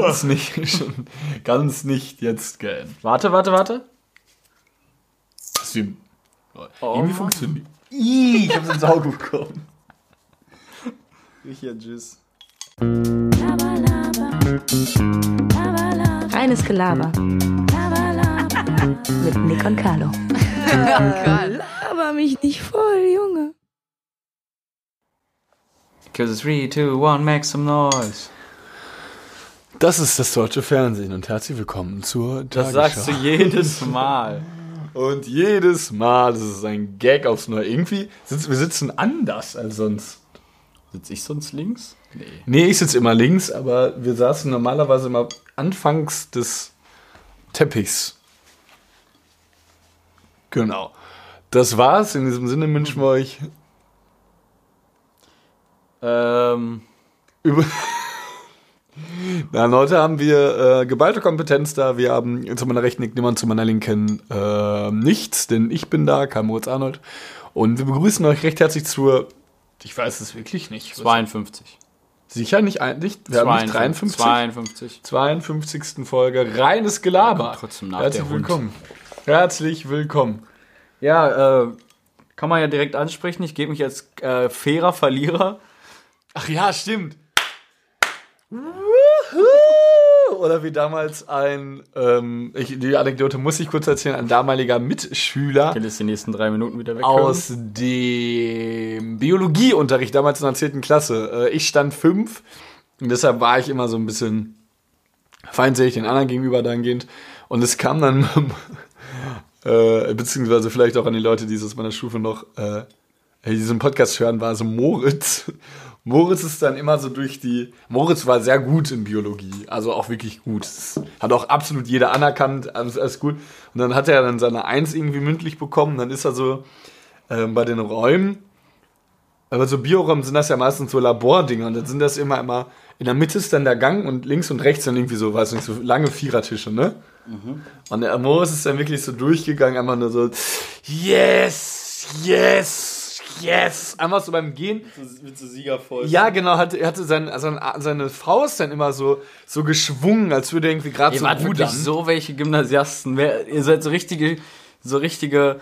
kann's nicht, schon, kann's nicht jetzt gehen. Warte, warte, warte. Das wie, oh, irgendwie funktioniert. Ih, ich hab's ins Auge bekommen. Ich ja, tschüss. Reines Gelaber. Mit Nick und Carlo. Laber mich nicht voll, Junge. Cause 3, 2, 1, make some noise. Das ist das deutsche Fernsehen und herzlich willkommen zur Das sagst du jedes Mal. Und jedes Mal, das ist ein Gag aufs Neue. Irgendwie, sitzen, wir sitzen anders als sonst. Sitze ich sonst links? Nee. Nee, ich sitze immer links, aber wir saßen normalerweise immer anfangs des Teppichs. Genau. Das war's. In diesem Sinne wünschen wir euch Ähm, über. Na, heute haben wir äh, geballte Kompetenz da. Wir haben zu meiner rechten Nimmern, zu meiner linken äh, nichts, denn ich bin da, Karl Moritz Arnold. Und wir begrüßen euch recht herzlich zur. Ich weiß es wirklich nicht. 52. Sicher nicht eigentlich. Wir haben nicht 53. 52. 52. Folge reines Gelaber. trotzdem nach Herzlich willkommen. Herzlich willkommen. Ja, äh, kann man ja direkt ansprechen. Ich gebe mich als äh, fairer Verlierer. Ach ja, stimmt. Oder wie damals ein, ähm, ich, die Anekdote muss ich kurz erzählen, ein damaliger Mitschüler Ich will jetzt die nächsten drei Minuten wieder weg. aus dem Biologieunterricht, damals in der 10. Klasse. Äh, ich stand fünf und deshalb war ich immer so ein bisschen feindselig den anderen gegenüber dahingehend. Und es kam dann, äh, beziehungsweise vielleicht auch an die Leute, die es aus meiner Stufe noch äh, die diesen Podcast hören, war so Moritz. Moritz ist dann immer so durch die. Moritz war sehr gut in Biologie, also auch wirklich gut. Das hat auch absolut jeder anerkannt, alles, alles gut. Und dann hat er dann seine Eins irgendwie mündlich bekommen. Dann ist er so ähm, bei den Räumen. Aber so Bioräume sind das ja meistens so Labordinger und dann sind das immer immer. In der Mitte ist dann der Gang und links und rechts dann irgendwie so, weiß nicht, so lange Vierertische, ne? Und der Moritz ist dann wirklich so durchgegangen, einfach nur so, yes, yes, yes. Einfach so beim Gehen. mit so Siegervoll. Ja, genau, hatte, er hatte sein, also seine Faust dann immer so, so geschwungen, als würde er irgendwie gerade Ihr so wart wirklich rudern. so welche Gymnasiasten. Wer, ihr seid so richtige, so richtige,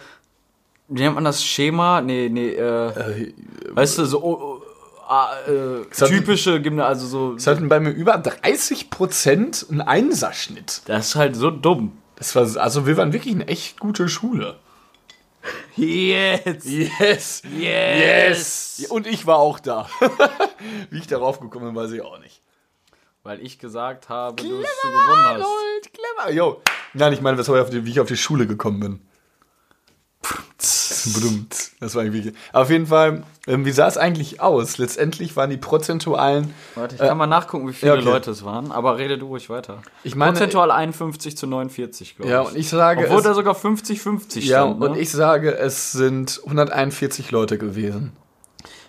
wie nennt man das, Schema? Nee, nee, äh, weißt du, so, oh, oh, ah, äh, typische Gymnasium, also so, Es hatten bei mir über 30% einen Einserschnitt. das ist halt so dumm. Das war, also wir waren wirklich eine echt gute Schule. Jetzt! Yes, yes. Und ich war auch da. Wie ich darauf gekommen bin, weiß ich auch nicht. Weil ich gesagt habe, dass du gewonnen hast. Arnold, clever. Yo. Nein, ich meine, wie ich auf die Schule gekommen bin. Das war irgendwie. Auf jeden Fall, ähm, wie sah es eigentlich aus? Letztendlich waren die prozentualen. Warte, ich kann mal nachgucken, wie viele ja, okay. Leute es waren, aber rede du ruhig weiter. Ich meine- Prozentual 51 zu 49, glaube ich. Ja, und ich sage. Obwohl es, da sogar 50-50 ja, stand. und ne? ich sage, es sind 141 Leute gewesen.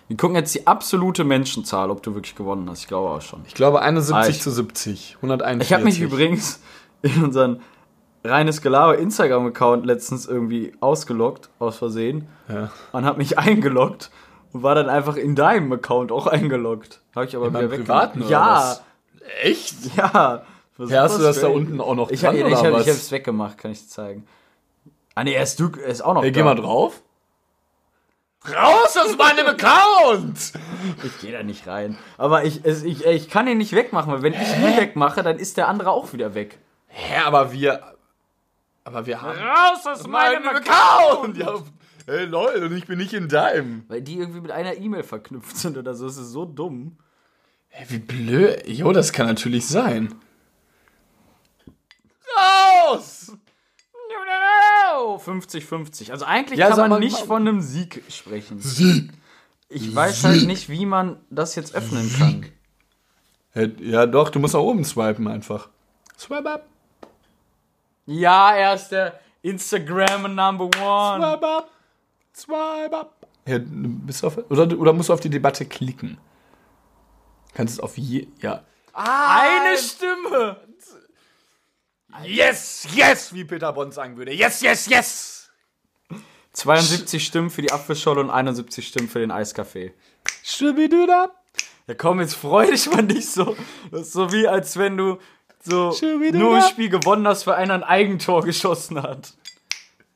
Wir gucken jetzt die absolute Menschenzahl, ob du wirklich gewonnen hast. Ich glaube auch schon. Ich glaube 71 Ah, zu 70. 141. Ich habe mich übrigens in unseren reines Gelaber Instagram-Account letztens irgendwie ausgeloggt, aus Versehen. Ja. Und habe mich eingeloggt und war dann einfach in deinem Account auch eingeloggt. Habe ich aber In wieder privaten oder Ja, was? Echt? ja. Ja, hast du das da unten auch noch Ich, dran, ich, oder ich, hab, was? ich hab's weggemacht, kann ich dir zeigen. Ah nee, er ist, du, er ist auch noch Hey, da. geh mal drauf. Raus aus meinem Account! Ich gehe da nicht rein. Aber ich, es, ich, ich kann ihn nicht wegmachen, weil wenn ich ihn wegmache, dann ist der andere auch wieder weg. Hä, aber wir. Aber wir haben. Raus aus meinem Account! Ja, hey Leute, und ich bin nicht in deinem. Weil die irgendwie mit einer E-Mail verknüpft sind oder so. Das ist so dumm. Hey, wie blöd. Jo, das kann natürlich sein. Raus! 50-50. Also eigentlich Ja, kann man mal, nicht mal- von einem Sieg sprechen. Sieg! Ich weiß halt nicht, wie man das jetzt öffnen kann. Hey, Ja, doch, du musst nach oben swipen einfach. Swipe up. Ja, er ist der Instagram Number One. Swipe up. Swipe up. Ja, du bist auf, oder, oder musst du auf die Debatte klicken? Kannst es auf je. Ja. Eine Stimme. Yes, yes, wie Peter Bond sagen würde. Yes, yes, yes. 72 Stimmen für die Apfelscholle und 71 Stimmen für den Eiskaffee. Schibiduda. Ja komm, jetzt freu dich mal nicht so. Das ist so wie, als wenn du so nur ein Spiel gewonnen hast, weil einer ein Eigentor geschossen hat.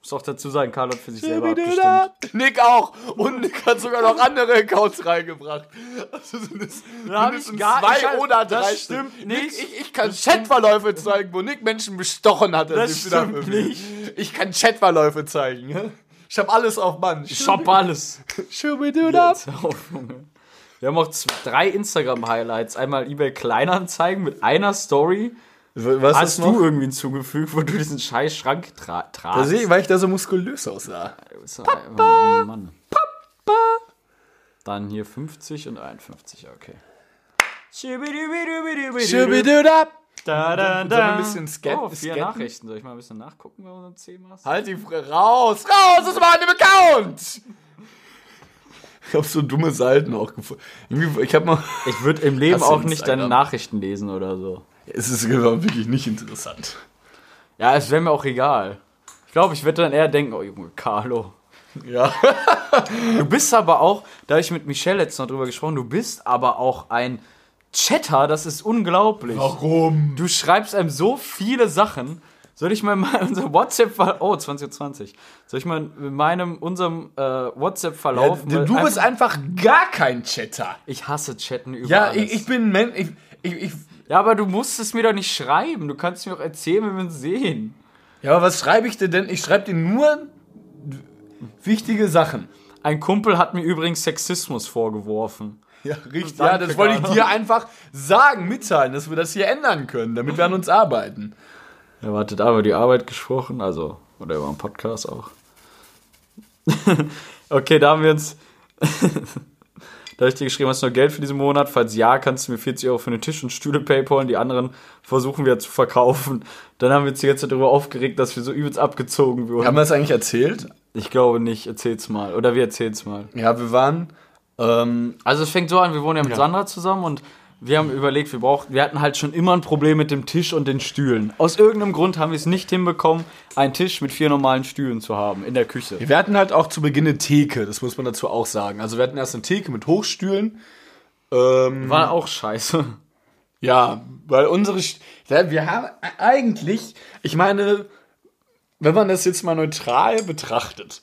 Muss auch dazu sagen, Karl hat für sich selber abgestimmt. Nick auch. Und Nick hat sogar noch andere Accounts reingebracht. Also sind es hab mindestens ich gar- zwei ich hab- oder das drei stimmt Stück. nicht. Nick, ich, ich kann Chatverläufe zeigen, wo Nick Menschen bestochen hat. Das ist wieder stimmt für nicht. Ich kann Chatverläufe zeigen. Ich hab alles auf Mann. Ich shop alles. Schubiduda. Jetzt hör auf, Junge. Wir haben auch drei Instagram-Highlights. Einmal eBay Kleinanzeigen mit einer Story. Was Hast du irgendwie hinzugefügt, wo du diesen scheiß Schrank tra tragst? ich, weil ich da so muskulös aussah. Papa! Mann. Papa! Dann hier 50 und 51, okay. Schubiduda. Ich mal ein bisschen nachgucken, wenn du zehn machst? Halt die Fre raus! Raus aus meinem Account! Ich hab so dumme Seiten auch gefunden. Ich hab mal. Ich würde im Leben auch nicht deine? Nachrichten lesen oder so. Es ist wirklich nicht interessant. Ja, es wäre mir auch egal. Ich glaube, ich würde dann eher denken, oh Junge, Carlo. Ja. Du bist aber auch, da habe ich mit Michelle letztens noch drüber gesprochen, du bist aber auch ein Chatter, das ist unglaublich. Warum? Du schreibst einem so viele Sachen. Soll ich mal unser WhatsApp Oh, 2020. Soll ich mal in meinem, unserem äh, WhatsApp-Verlauf. Ja, du bist einfach gar kein Chatter. Ich hasse Chatten über Ja, ich, ich bin Mensch. Ich, ich, ich, Ja, aber du musst es mir doch nicht schreiben. Du kannst mir auch erzählen, wenn wir uns sehen. ja, aber was schreibe ich dir denn? Ich schreibe dir nur wichtige Sachen. Ein Kumpel hat mir übrigens Sexismus vorgeworfen. Ja, richtig. Danke, ja, das wollte ich dir einfach sagen, mitteilen, dass wir das hier ändern können, damit wir an uns arbeiten. Er wartet aber die Arbeit gesprochen, also, oder über einen Podcast auch. okay, da haben wir uns. da habe ich dir geschrieben, hast du noch Geld für diesen Monat? Falls ja, kannst du mir 40 Euro für einen Tisch und Stühle paypalen. Die anderen versuchen wir zu verkaufen. Dann haben wir uns die ganze Zeit darüber aufgeregt, dass wir so übelst abgezogen wurden. Haben wir das eigentlich erzählt? Ich glaube nicht. Erzähl's mal. Oder wir erzähl's mal. Ja, wir waren. Ähm, Also es fängt so an, wir wohnen ja mit Sandra zusammen und wir haben überlegt, wir brauchten, wir hatten halt schon immer ein Problem mit dem Tisch und den Stühlen. Aus irgendeinem Grund haben wir es nicht hinbekommen, einen Tisch mit vier normalen Stühlen zu haben in der Küche. wir hatten halt auch zu Beginn eine Theke, das muss man dazu auch sagen. Also wir hatten erst eine Theke mit Hochstühlen. Ähm, War auch scheiße. Ja, weil unsere. Wir haben eigentlich, ich meine, wenn man das jetzt mal neutral betrachtet,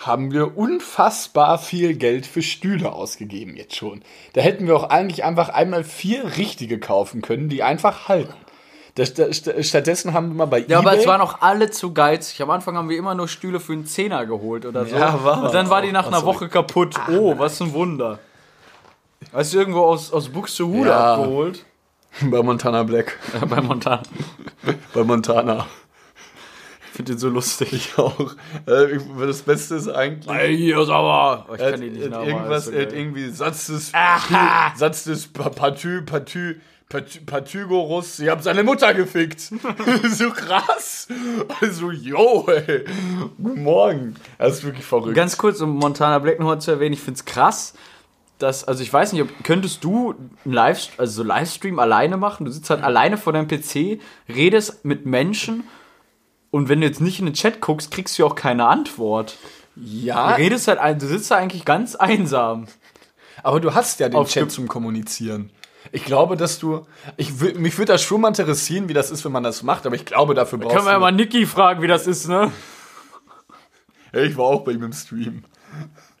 haben wir unfassbar viel Geld für Stühle ausgegeben jetzt schon. Da hätten wir auch eigentlich einfach einmal vier richtige kaufen können, die einfach halten. Das, das, st- stattdessen haben wir mal bei Ja, aber eBay es waren auch alle zu geizig. Am Anfang haben wir immer nur Stühle für einen Zehner geholt oder so. Ja, war und dann war die nach einer Ach. Woche kaputt. Oh, was ein Wunder. Weißt du, irgendwo aus, aus Buxtehude Ja. abgeholt. bei Montana Black, Ja, bei Montana. bei Montana. Ich finde den so lustig. Ich auch. Äh, das Beste ist eigentlich. Ey, hier ist aber. Oh, ich kann die nicht irgendwas, er irgendwie Satz des, Aha. Satz des Pa- Patü, Patü, Patygorus, sie haben seine Mutter gefickt. so krass. Also, yo, ey. Guten Morgen. Das ist wirklich verrückt. Ganz kurz, um Montana Black nochmal zu erwähnen, ich finde es krass, dass, also ich weiß nicht, ob, könntest du einen Live, also so Livestream alleine machen? Du sitzt halt alleine vor deinem PC, redest mit Menschen und wenn du jetzt nicht in den Chat guckst, kriegst du auch keine Antwort. ja, Du redest halt, ein- du sitzt da eigentlich ganz einsam. aber du hast ja den Auf Chat zum Kommunizieren. Ich glaube, dass du. Ich, mich würde das schon mal interessieren, wie das ist, wenn man das macht, aber ich glaube, dafür brauchst Können wir ja du. mal Niki fragen, wie das ist, ne? Ich war auch bei ihm im Stream.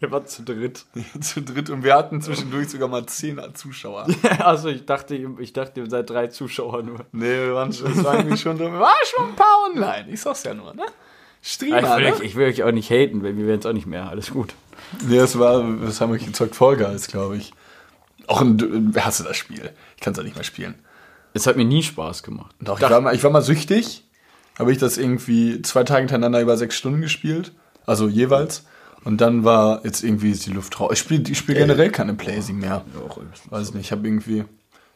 Wir waren zu dritt. Zu dritt und wir hatten zwischendurch sogar mal zehn Zuschauer. Also ich dachte, ich dachte, ihr seid drei Zuschauer nur. Nee, wir waren schon, es war eigentlich schon drin. War schon ein paar online. Ich sag's ja nur, ne? Streamer, Ich will, ne? euch, ich will euch auch nicht haten, weil wir werden es auch nicht mehr. Alles gut. Nee, das war, das haben wir gezockt, Fall Guys, glaube ich. Auch ein, wer hasse das Spiel? Ich kann es ja nicht mehr spielen. Es hat mir nie Spaß gemacht. Doch, ich war, mal, ich war mal süchtig. Habe ich das irgendwie zwei Tage hintereinander über sechs Stunden gespielt. Also jeweils. Und dann war jetzt irgendwie die Luft raus. Ich spiele ich spiel generell keine Playsee mehr. Weiß nicht, ich habe irgendwie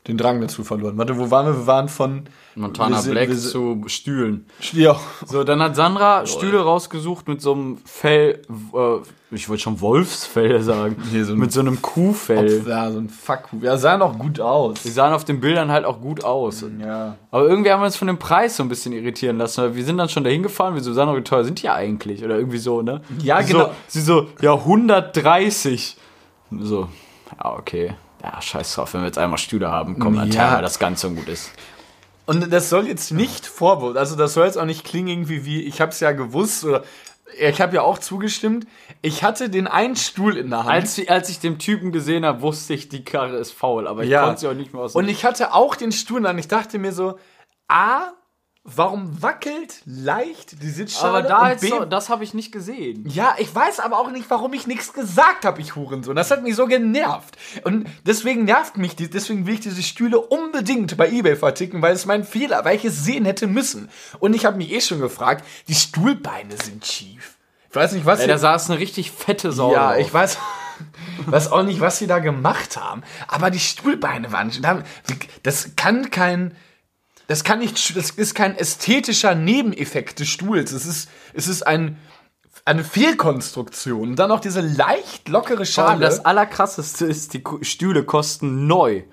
den Drang dazu verloren. Warte, wo waren wir? Wir waren von Montana sind- Black sind- zu Stühlen. Ja, So, dann hat Sandra Stühle rausgesucht mit so einem Fell, äh, ich wollte schon Wolfsfell sagen, Nee, so mit so einem Kuhfell. ja, so ein Fuck. Ja, sahen auch gut aus. Die sahen auf den Bildern halt auch gut aus. Ja. Aber irgendwie haben wir uns von dem Preis so ein bisschen irritieren lassen. Wir sind dann schon dahin gefahren, wir so, Sandra, wie teuer sind die eigentlich? Oder irgendwie so, ne? Ja, genau. So, sie so, ja, 130. Und So, ja, okay. Ja, scheiß drauf, wenn wir jetzt einmal Stühle haben, komm, dann Ja. das Ganze und gut ist. Und das soll jetzt nicht Vorwurf, also das soll jetzt auch nicht klingen irgendwie wie, ich hab's ja gewusst oder ich habe ja auch zugestimmt. Ich hatte den einen Stuhl in der Hand. Als, ich- als ich den Typen gesehen habe, wusste ich, die Karre ist faul, aber ich Ja. konnte sie auch nicht mehr aus und ich hatte auch den Stuhl in der Hand. Ich dachte mir so, A, warum wackelt leicht die Sitzschale? Aber da jetzt so, das habe ich nicht gesehen. Ja, ich weiß aber auch nicht, warum ich nichts gesagt habe, ich Hurensohn. Das hat mich so genervt. Und deswegen nervt mich, die, deswegen will ich diese Stühle unbedingt bei Ebay verticken, weil es mein Fehler, weil ich es sehen hätte müssen. Und ich habe mich eh schon gefragt, die Stuhlbeine sind schief. Ich weiß nicht, was sie- da saß eine richtig fette Sau. ja, drauf. ich weiß, weiß auch nicht, was sie da gemacht haben. Aber die Stuhlbeine waren, das kann kein, das kann nicht, das ist kein ästhetischer Nebeneffekt des Stuhls. Es ist, es ist ein, eine Fehlkonstruktion. Und dann noch diese leicht lockere Schale. das Allerkrasseste ist, die Stühle kosten neu.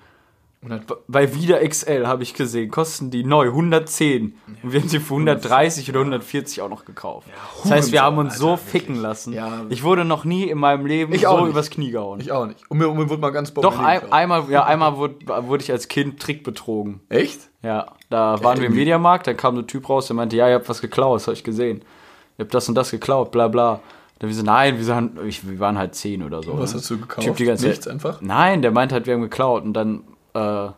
Bei Wieder XL habe ich gesehen, kosten die neu 110. Und wir haben sie für 130 oder 140 auch noch gekauft. das heißt, wir haben uns so Alter, ficken lassen. Ja. Ich wurde noch nie in meinem Leben Ich auch so nicht. übers Knie gehauen. ich auch nicht. Und mir, und mir wurde mal ganz Doch, ein, einmal, ja, einmal wurde, wurde ich als Kind trickbetrogen. Echt? Ja, da waren wir im Mediamarkt, dann kam so ein Typ raus, der meinte, ja, ihr habt was geklaut, das habe ich gesehen. Ihr habt das und das geklaut, bla bla. Dann wir so, nein, wir, sind, wir waren halt zehn oder so. Was ne? hast du gekauft? Typ die ganze Nichts Zeit. einfach? Nein, der meinte halt, wir haben geklaut und dann äh,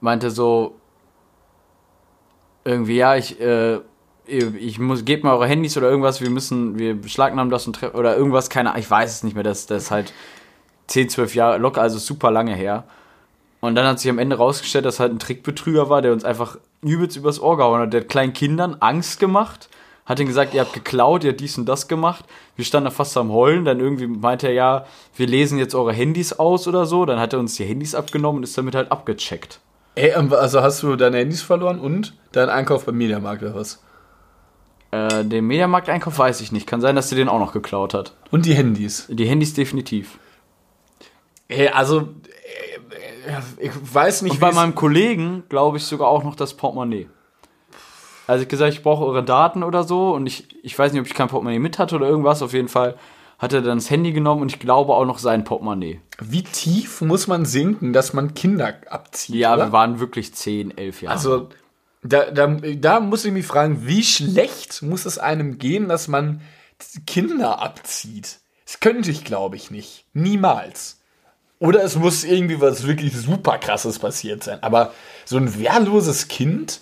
meinte so irgendwie, ja, ich, äh, ich muss, gebt mal eure Handys oder irgendwas, wir müssen, wir beschlagnahmen das und tre- oder irgendwas, keine Ahnung, ich weiß es nicht mehr, das, das ist halt 10, 12 Jahre locker, also super lange her. Und dann hat sich am Ende rausgestellt, dass halt ein Trickbetrüger war, der uns einfach übelst übers Ohr gehauen hat. Der hat kleinen Kindern Angst gemacht, hat ihnen gesagt, ihr habt geklaut, ihr habt dies und das gemacht. Wir standen da fast am Heulen, dann irgendwie meinte er, ja, wir lesen jetzt eure Handys aus oder so. Dann hat er uns die Handys abgenommen und ist damit halt abgecheckt. Ey, ähm, also hast du deine Handys verloren und deinen Einkauf beim Mediamarkt oder was? Äh, den Mediamarkt-Einkauf weiß ich nicht. Kann sein, dass der den auch noch geklaut hat. Und die Handys. Die Handys definitiv. Ey, also, äh, ich weiß nicht, Und bei meinem Kollegen glaube ich sogar auch noch das Portemonnaie. Also ich gesagt, ich brauche eure Daten oder so und ich, ich weiß nicht, ob ich kein Portemonnaie mit hatte oder irgendwas. Auf jeden Fall hat er dann das Handy genommen und ich glaube auch noch sein Portemonnaie. wie tief muss man sinken, dass man Kinder abzieht? Ja, oder? wir waren wirklich 10, 11 Jahre. Also, da, da, da muss ich mich fragen, wie schlecht muss es einem gehen, dass man Kinder abzieht? Das könnte ich, glaube ich, nicht. Niemals. Oder es muss irgendwie was wirklich super krasses passiert sein. Aber so ein wehrloses Kind,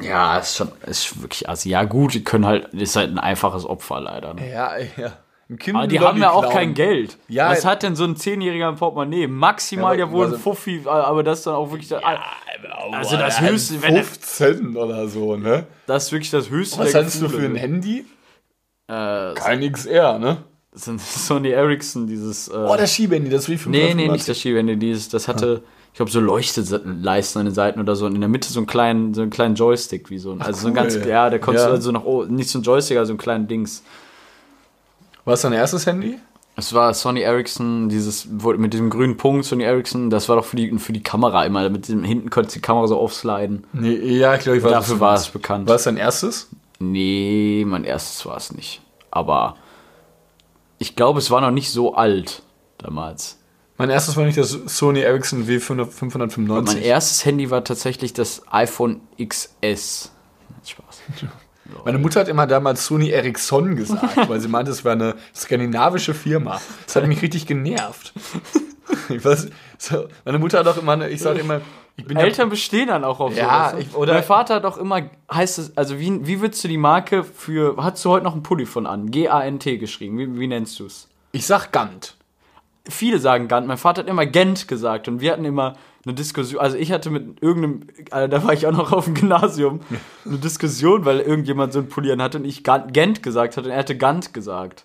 ja, ist schon, ist wirklich, also ja gut, die können halt, ist halt ein einfaches Opfer leider. Ne? ja, ja. Ein kind Aber die haben ja auch kein Geld. Ja, Was hat denn so ein Zehnjähriger im Portemonnaie? Maximal Ja, ja wohl ein also- Fuffi, aber das ist dann auch wirklich, Also das höchste, wenn er- 15 oder so, ne? das ist wirklich das höchste Was hattest du für ein ne? Handy? Äh, Kein XR, ne? Sind Sony Ericsson, dieses. Äh, Oh, das Schiebehandy, das wie nee, nee, nicht das Schiebewände. Dieses, das hatte, ich glaube, so Leuchteleisten an den Seiten oder so. Und in der Mitte so einen kleinen, so einen kleinen Joystick, wie so ein. Also so ein cool. ganz, ja, der konntest Ja. du also noch, oh, nicht so ein Joystick, also ein kleinen Dings. Was dein erstes Handy? Es war Sony Ericsson, dieses, mit diesem grünen Punkt, Sony Ericsson, das war doch für die, für die Kamera immer. Mit dem, hinten konntest du die Kamera so aufsliden. Nee, ja, ich glaube, ich weiß Dafür war es bekannt. War es dein erstes? Nee, mein erstes war es nicht. Aber ich glaube, es war noch nicht so alt damals. Mein erstes war nicht das Sony Ericsson W595. Mein erstes Handy war tatsächlich das iPhone XS. Spaß. Meine Mutter hat immer damals Sony Ericsson gesagt, weil sie meinte, es wäre eine skandinavische Firma. Das hat mich richtig genervt. Ich weiß, so, meine Mutter hat auch immer, eine, ich sage immer, Eltern bestehen dann auch auf Ja, sowas. ne? ich- oder- mein Vater hat auch immer, heißt es, also wie, wie würdest du die Marke für, hast du heute noch einen Pulli von an? G-A-N-T geschrieben, wie, wie nennst du es? ich sag Gant. Viele sagen Gant, mein Vater hat immer Gent gesagt und wir hatten immer eine Diskussion, also ich hatte mit irgendeinem, also da war ich auch noch auf dem Gymnasium, eine Diskussion, weil irgendjemand so einen Pulli an hatte und ich Gant- Gent gesagt hatte und er hatte Gant gesagt.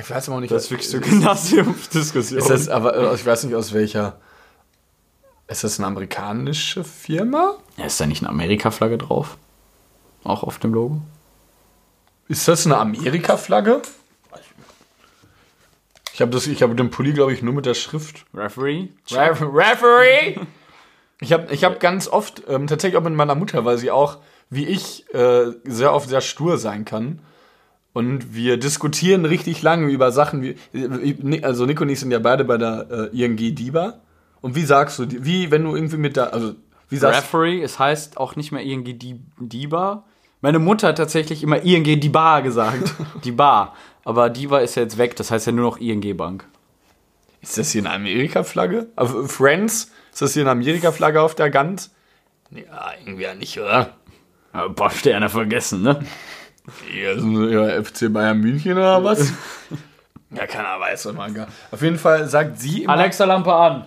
Ich weiß aber auch nicht, Das ist wirklich so Gymnasiumsdiskussion. Ist das aber, äh, ich weiß nicht aus welcher. Ist das eine amerikanische Firma? Ja, ist da nicht eine Amerika-Flagge drauf? Auch auf dem Logo? Ist das eine Amerika-Flagge? Ich habe ich habe den Pulli, glaube ich, nur mit der Schrift. Referee? Ref Referee! Ich habe ich hab ganz oft, ähm, tatsächlich auch mit meiner Mutter, weil sie auch, wie ich, äh, sehr oft sehr stur sein kann. Und wir diskutieren richtig lange über Sachen wie, also Nico und ich sind ja beide bei der äh, ING DIBA. Und wie sagst du, wie, wenn du irgendwie mit da, also, wie sagst Referee, es heißt auch nicht mehr ING Di- Diba. Meine Mutter hat tatsächlich immer ING Diba gesagt. Diba. Aber Diba ist ja jetzt weg, das heißt ja nur noch ING Bank. Ist das hier eine Amerika-Flagge? Also Friends? Ist das hier eine Amerika-Flagge auf der Gant? Ja, irgendwie ja nicht, oder? Ein paar Sterne vergessen, ne? Hier ist ein ja, FC Bayern München oder was? ja, keiner weiß das mal gar. Auf jeden Fall sagt sie immer, Alexa Lampe an.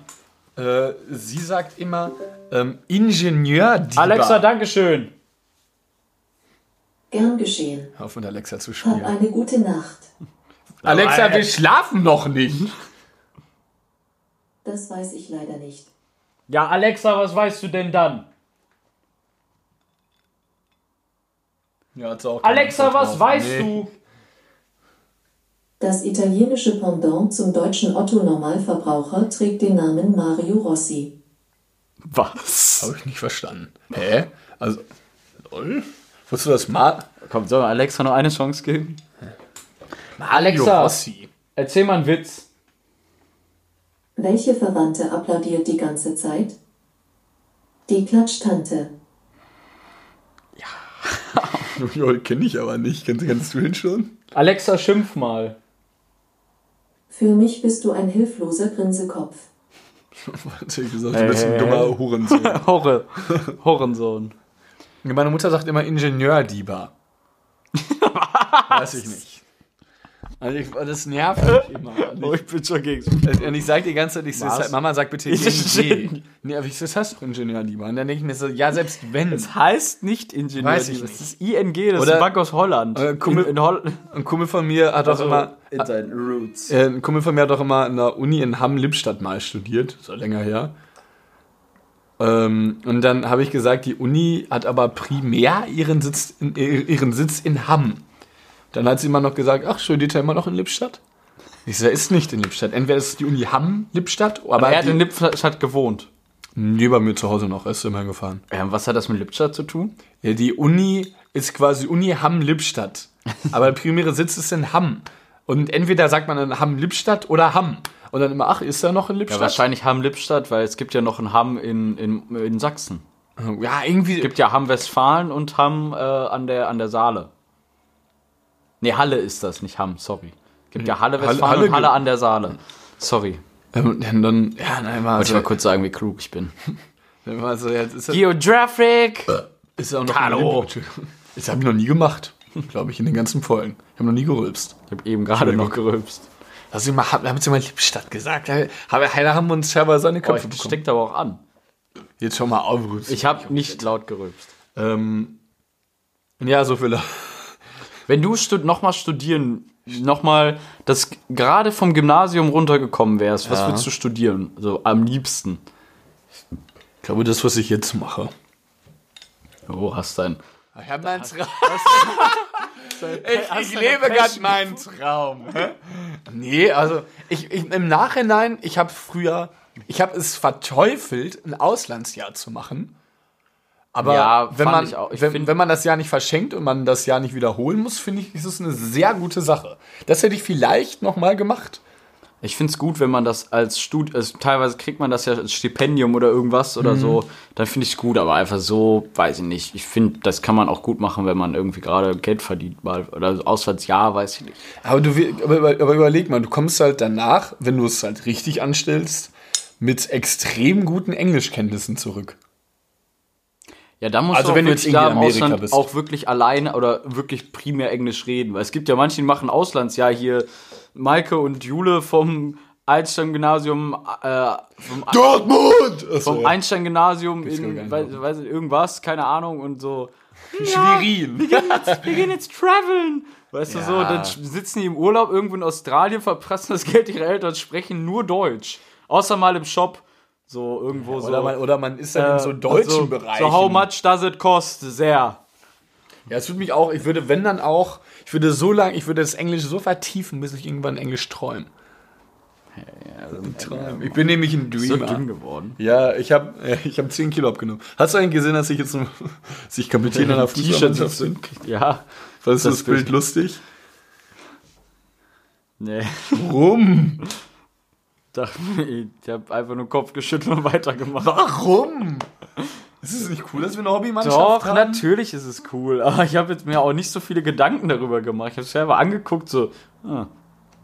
Äh, sie sagt immer ähm, Ingenieur. Alexa, Dankeschön. Gern geschehen. Hör auf mit Alexa zu Hab spielen. eine gute Nacht. Alexa, wir schlafen noch nicht. Das weiß ich leider nicht. Ja, Alexa, was weißt du denn dann? Ja, hat's auch Alexa, Antwort was drauf. weißt Nee. du? Das italienische Pendant zum deutschen Otto-Normalverbraucher trägt den Namen Mario Rossi. Was? Habe ich nicht verstanden. Hä? Also, lol? Wusstest du das mal? Komm, soll man Alexa noch eine Chance geben? Mario Alexa. Rossi. Erzähl mal einen Witz. Welche Verwandte applaudiert die ganze Zeit? Die Klatschtante. Ja, kenne ich aber nicht. Kennst, kennst du ihn schon? Alexa, schimpf mal. Für mich bist du ein hilfloser Grinsekopf. Hatte ich gesagt, du bist ein dummer Hurensohn. Horre. Horrensohn. Meine Mutter sagt immer Ingenieur-Diba. Weiß ich nicht. Also ich, das nervt mich immer. Oh, ich bin schon gegen Und ich sage die ganze Zeit, ich so, Was? Mama, sag bitte ING. Nee, aber ich so, das heißt doch Ingenieur-Diba. Und dann denke ich mir so, ja, selbst wenn. Es heißt nicht Ingenieur. Weiß ich das nicht. ist ING, das ist Oder- eine Bank aus Holland. Äh, Kumpel- in, in Holl Ein Kumpel von mir hat auch immer, in seinen Roots. äh, ein Kumpel von mir hat auch immer in der Uni in Hamm-Lippstadt mal studiert. So länger her. Ähm, und dann habe ich gesagt, die Uni hat aber primär ihren Sitz in, ihren Sitz in Hamm. Dann hat sie immer noch gesagt, ach, studiert er immer noch in Lippstadt? Ich so, er ist nicht in Lippstadt. Entweder ist es die Uni Hamm, Lippstadt, aber, er hat in Lippstadt gewohnt. Nee, bei mir zu Hause noch, er ist immer gefahren. Ähm, was hat das mit Lippstadt zu tun? Ja, die Uni ist quasi Uni Hamm-Lippstadt. Aber der primäre Sitz ist in Hamm. Und entweder sagt man dann Hamm-Lippstadt oder Hamm. Und dann immer, ach, ist er noch in Ja, Lippstadt? wahrscheinlich Hamm-Lippstadt, weil es gibt ja noch ein Hamm in, in, in Sachsen. Ja, irgendwie. Es gibt ja Hamm-Westfalen und Hamm äh, an, der, an der Saale. Nee, Halle ist das, nicht Hamm, sorry. Es gibt ja Halle- und Halle Halle- an der Saale. Sorry. Ähm, und dann, ja, nein, war Wollte ich also, mal kurz sagen, wie klug ich bin. dann war so, jetzt ist er, Geographic! ist er auch noch Hallo. Das habe ich noch nie gemacht, glaube ich, in den ganzen Folgen. Ich habe noch nie gerülpst. Ich habe eben gerade noch gerülpst. Hast du mal, haben sie mal Lippstadt gesagt? Da haben uns teilweise seine Oh, Köpfe ich bekommen. steckt aber auch an. Jetzt schon mal aufrülpst. Ich habe nicht laut gerülpst. ähm, ja, so viele. Wenn du stud nochmal studieren, nochmal das gerade vom Gymnasium runtergekommen wärst, was Ja. würdest du studieren? So am liebsten. Ich glaube, das, was ich jetzt mache. Oh, hast dein. Ich habe meinen Traum. Ich, du lebe gerade meinen Traum. Nee, also ich, ich, im Nachhinein, ich habe früher, ich habe es verteufelt, ein Auslandsjahr zu machen. Aber Ja, wenn, man, ich. Ich wenn, wenn man das Jahr nicht verschenkt und man das Jahr nicht wiederholen muss, finde ich, ist es eine sehr gute Sache. Das hätte ich vielleicht noch mal gemacht. Ich finde es gut, wenn man das als Stud also teilweise kriegt man das ja als Stipendium oder irgendwas oder so, dann finde ich es gut, aber einfach so, weiß ich nicht. Ich finde, das kann man auch gut machen, wenn man irgendwie gerade Geld verdient mal oder so Auslandsjahr, weiß ich nicht. Aber, du, aber, aber überleg mal, du kommst halt danach, wenn du es halt richtig anstellst, mit extrem guten Englischkenntnissen zurück. Ja, da musst Also du auch wenn du wirklich jetzt da im Amerika Ausland bist. auch wirklich alleine oder wirklich primär Englisch reden, weil es gibt ja manche, die machen Auslandsjahr hier, Maike und Jule vom Einstein-Gymnasium, äh, vom, Dortmund! vom Einstein-Gymnasium glaub ich, gar in, weiß, weiß irgendwas, keine Ahnung und so. Schwerin. wir gehen jetzt traveln. Weißt du Ja. so, dann sitzen die im Urlaub irgendwo in Australien, verprassen das Geld ihrer Eltern, sprechen nur Deutsch. Außer mal im Shop. So irgendwo so. Oder man, oder man ist dann in so äh, deutschen so, Bereichen. So, how much does it cost? Sehr. Ja, es würde mich auch, ich würde, wenn dann auch, ich würde so lange, ich würde das Englisch so vertiefen, bis ich irgendwann Englisch träume. Träum. Ich bin nämlich ein So Dreamer. dünn geworden. ja, ich habe ich hab 10 Kilo abgenommen. Hast du eigentlich gesehen, dass ich jetzt ein, dass ich Kapitän einer Fußballmannschaft bin? Ja. Was ist das, Das Bild- Bild lustig? Nee. Warum? Dachte Ich habe einfach nur Kopf geschüttelt und weitergemacht. Warum? Ist es nicht cool, dass wir eine Hobbymannschaft Doch, haben? natürlich ist es cool. Aber ich habe jetzt mir auch nicht so viele Gedanken darüber gemacht. Ich habe es selber angeguckt, so. Ah,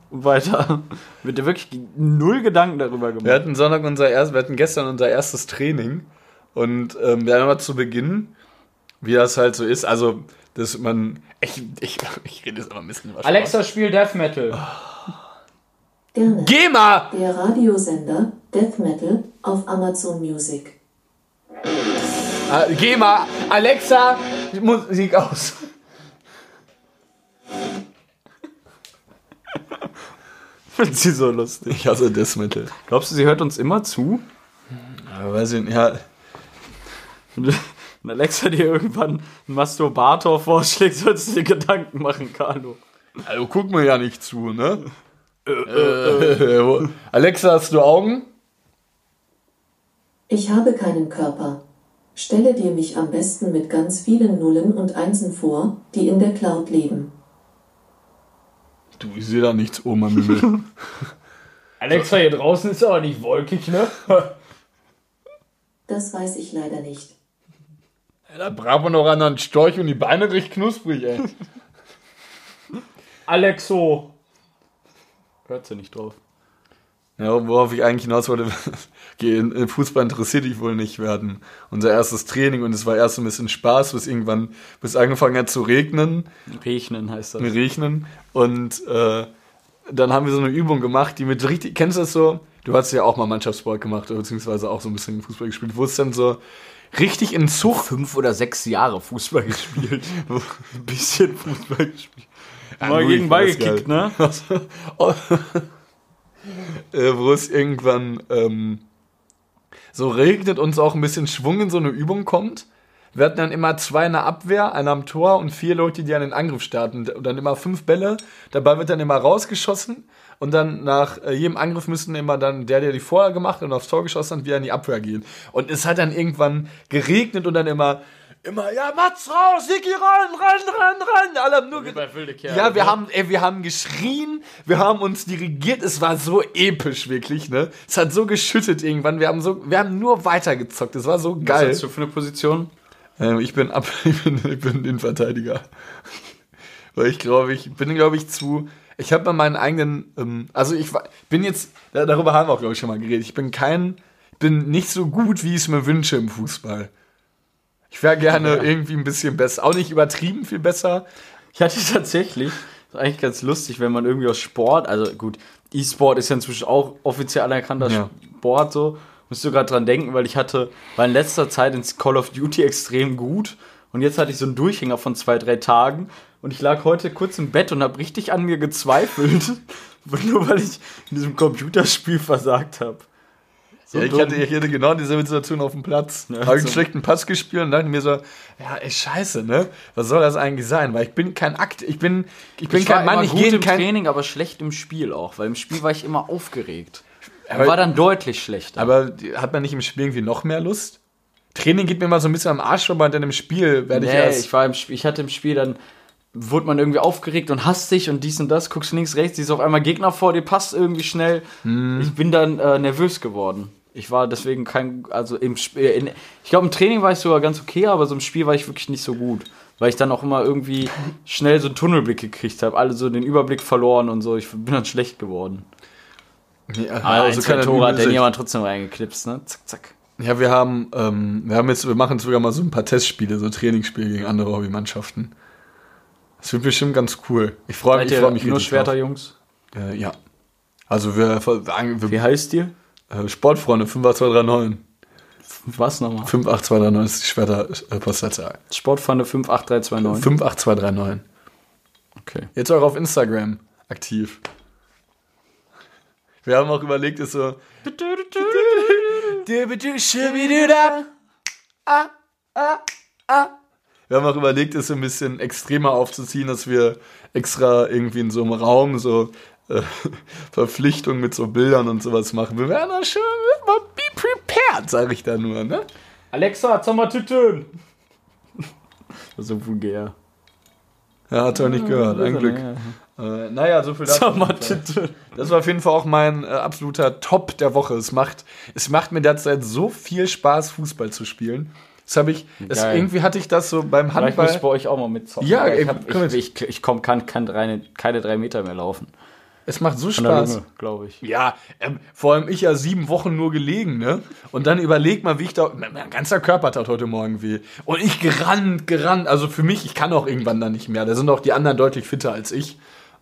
und weiter. Mit wirklich null Gedanken darüber Wir gemacht. hatten Sonntag unser erst, wir hatten gestern unser erstes Training und ähm, wir haben immer zu Beginn, wie das halt so ist, also dass man, ich, ich, ich rede jetzt aber ein bisschen über. Alexa spielt Death Metal. Gerne. geh mal! Der Radiosender Death Metal auf Amazon Music. Ah, geh mal! Alexa, Musik aus. Finde sie so lustig. Ich hasse Death Metal. Glaubst du, sie hört uns immer zu? Aber weiß ich nicht, ja, Und Alexa dir irgendwann einen Masturbator vorschlägt, sollst du dir Gedanken machen, Carlo. also guck mir ja nicht zu, ne? Äh, wo- Alexa, hast du Augen? Ich habe keinen Körper. Stelle dir mich am besten mit ganz vielen Nullen und Einsen vor, die in der Cloud leben. Du, ich sehe da nichts oben am Himmel. Alexa, hier draußen ist aber nicht wolkig, ne? Das weiß ich leider nicht. da braucht man noch einen Storch und die Beine recht knusprig, ey. Alexo. Hört sie nicht drauf. Ja, worauf ich eigentlich hinaus wollte, in- Fußball interessiert dich wohl nicht. Wir hatten unser erstes Training und es war erst ein bisschen Spaß, bis irgendwann, bis angefangen hat zu regnen, Rechnen heißt das. regnen. Und äh, dann haben wir so eine Übung gemacht, die mit richtig, kennst du das so? Du hast ja auch mal Mannschaftssport gemacht, oder beziehungsweise auch so ein bisschen Fußball gespielt, wo es dann so richtig in Zug, Fünf oder sechs Jahre Fußball gespielt. Ein bisschen Fußball gespielt. Mal gegen Ball gekickt, ne? Oh. äh, wo es irgendwann ähm, so regnet und so auch ein bisschen Schwung in so eine Übung kommt. Wir hatten dann immer zwei in der Abwehr, einer am Tor und vier Leute, die an den Angriff starten. Und dann immer fünf Bälle. Dabei wird dann immer rausgeschossen. Und dann nach äh, jedem Angriff müssen immer dann der, der die vorher gemacht und aufs Tor geschossen hat, wieder in die Abwehr gehen. Und es hat dann irgendwann geregnet und dann immer, immer, ja, Mats raus, Siki ran, ran, ran, ran. Alle haben nur ge- ja, wir haben, ey, wir haben geschrien, wir haben uns dirigiert, es war so episch, wirklich, ne? Es hat so geschüttet irgendwann, wir haben so, wir haben nur weitergezockt, es war so Was geil. hast du für eine Position? Ähm, ich bin ab, ich bin, ich bin Innenverteidiger. Weil ich glaube, ich bin, glaube ich, zu, ich habe bei meinen eigenen, ähm, also ich bin jetzt, da- darüber haben wir auch, glaube ich, schon mal geredet, ich bin kein, bin nicht so gut, wie ich es mir wünsche im Fußball. Ich wäre gerne irgendwie ein bisschen besser, auch nicht übertrieben viel besser, Ich hatte tatsächlich, das ist eigentlich ganz lustig, wenn man irgendwie aus Sport, also gut, E-Sport ist ja inzwischen auch offiziell anerkannter Ja. Sport, so. Musst du gerade dran denken, weil ich hatte, war in letzter Zeit ins Call of Duty extrem gut und jetzt hatte ich so einen Durchhänger von zwei, drei Tagen und ich lag heute kurz im Bett und habe richtig an mir gezweifelt, nur weil ich in diesem Computerspiel versagt habe. So ja, ich, hatte, ich hatte genau diese Situation auf dem Platz. Ja, habe ich einen so. schlechten Pass gespielt und dachte mir so, ja, ey, scheiße, ne? Was soll das eigentlich sein? Weil ich bin kein Akt, ich bin, ich bin ich kein Mann, ich gut gehe im kein. Training, aber schlecht im Spiel auch, weil im Spiel war ich immer aufgeregt. Aber- war dann deutlich schlechter. Aber hat man nicht im Spiel irgendwie noch mehr Lust? Training geht mir mal so ein bisschen am Arsch vorbei dann im Spiel werde ich Nee, erst. ich war im Spiel, ich hatte im Spiel dann wurde man irgendwie aufgeregt und hastig und dies und das, guckst links, rechts, siehst auf einmal Gegner vor dir, passt irgendwie schnell. Hm. Ich bin dann äh, nervös geworden. Ich war deswegen kein, also im Spiel, in, ich glaube im Training war ich sogar ganz okay, aber so im Spiel war ich wirklich nicht so gut. Weil ich dann auch immer irgendwie schnell so einen Tunnelblick gekriegt habe, alle so den Überblick verloren und so. Ich bin dann schlecht geworden. ja, also zwei keine Tore hat der jemand trotzdem reingeklipst, ne? Zack, zack. Ja, wir haben, ähm, wir haben jetzt, wir machen jetzt sogar mal so ein paar Testspiele, so Trainingsspiele gegen andere Hobbymannschaften. Das wird bestimmt ganz cool. Ich freue mich, ich ihr freu mich nur richtig Schwerter, drauf. Jungs? Äh, ja. Also wir, wir, Wie heißt ihr? Äh, Sportfreunde 58239. Was nochmal? 58239 ist die Schwerter äh, Postleitzahl. Sportpfanne 58329. 58239. Okay. Jetzt auch auf Instagram aktiv. Wir haben auch überlegt, ist so. Wir haben auch überlegt, es so ein bisschen extremer aufzuziehen, dass wir extra irgendwie in so einem Raum so äh, Verpflichtungen mit so Bildern und sowas machen. Wir werden da schon mal be prepared, sage ich da nur, ne? Alexa, Sommertüten! so vulgär. Ja, hat er nicht gehört, ein Glück. ja. Äh, naja, so viel dazu. Das war auf jeden Fall auch mein äh, absoluter Top der Woche. Es macht, es macht mir derzeit so viel Spaß, Fußball zu spielen. Das habe ich, es, irgendwie hatte ich das so beim Vielleicht muss ich bei Handball. euch auch mal mitzocken. Ja, ich, hab, komm ich, ich, ich komm, kann, kann drei, keine drei Meter mehr laufen. Es macht so Spaß. Glaube ich. Ja, ähm, vor allem ich ja sieben Wochen nur gelegen, ne? Und dann überleg mal, wie ich da. Mein, ganzer Körper tat heute Morgen weh. Und ich gerannt, gerannt. Also für mich, ich kann auch irgendwann dann nicht mehr. Da sind auch die anderen deutlich fitter als ich.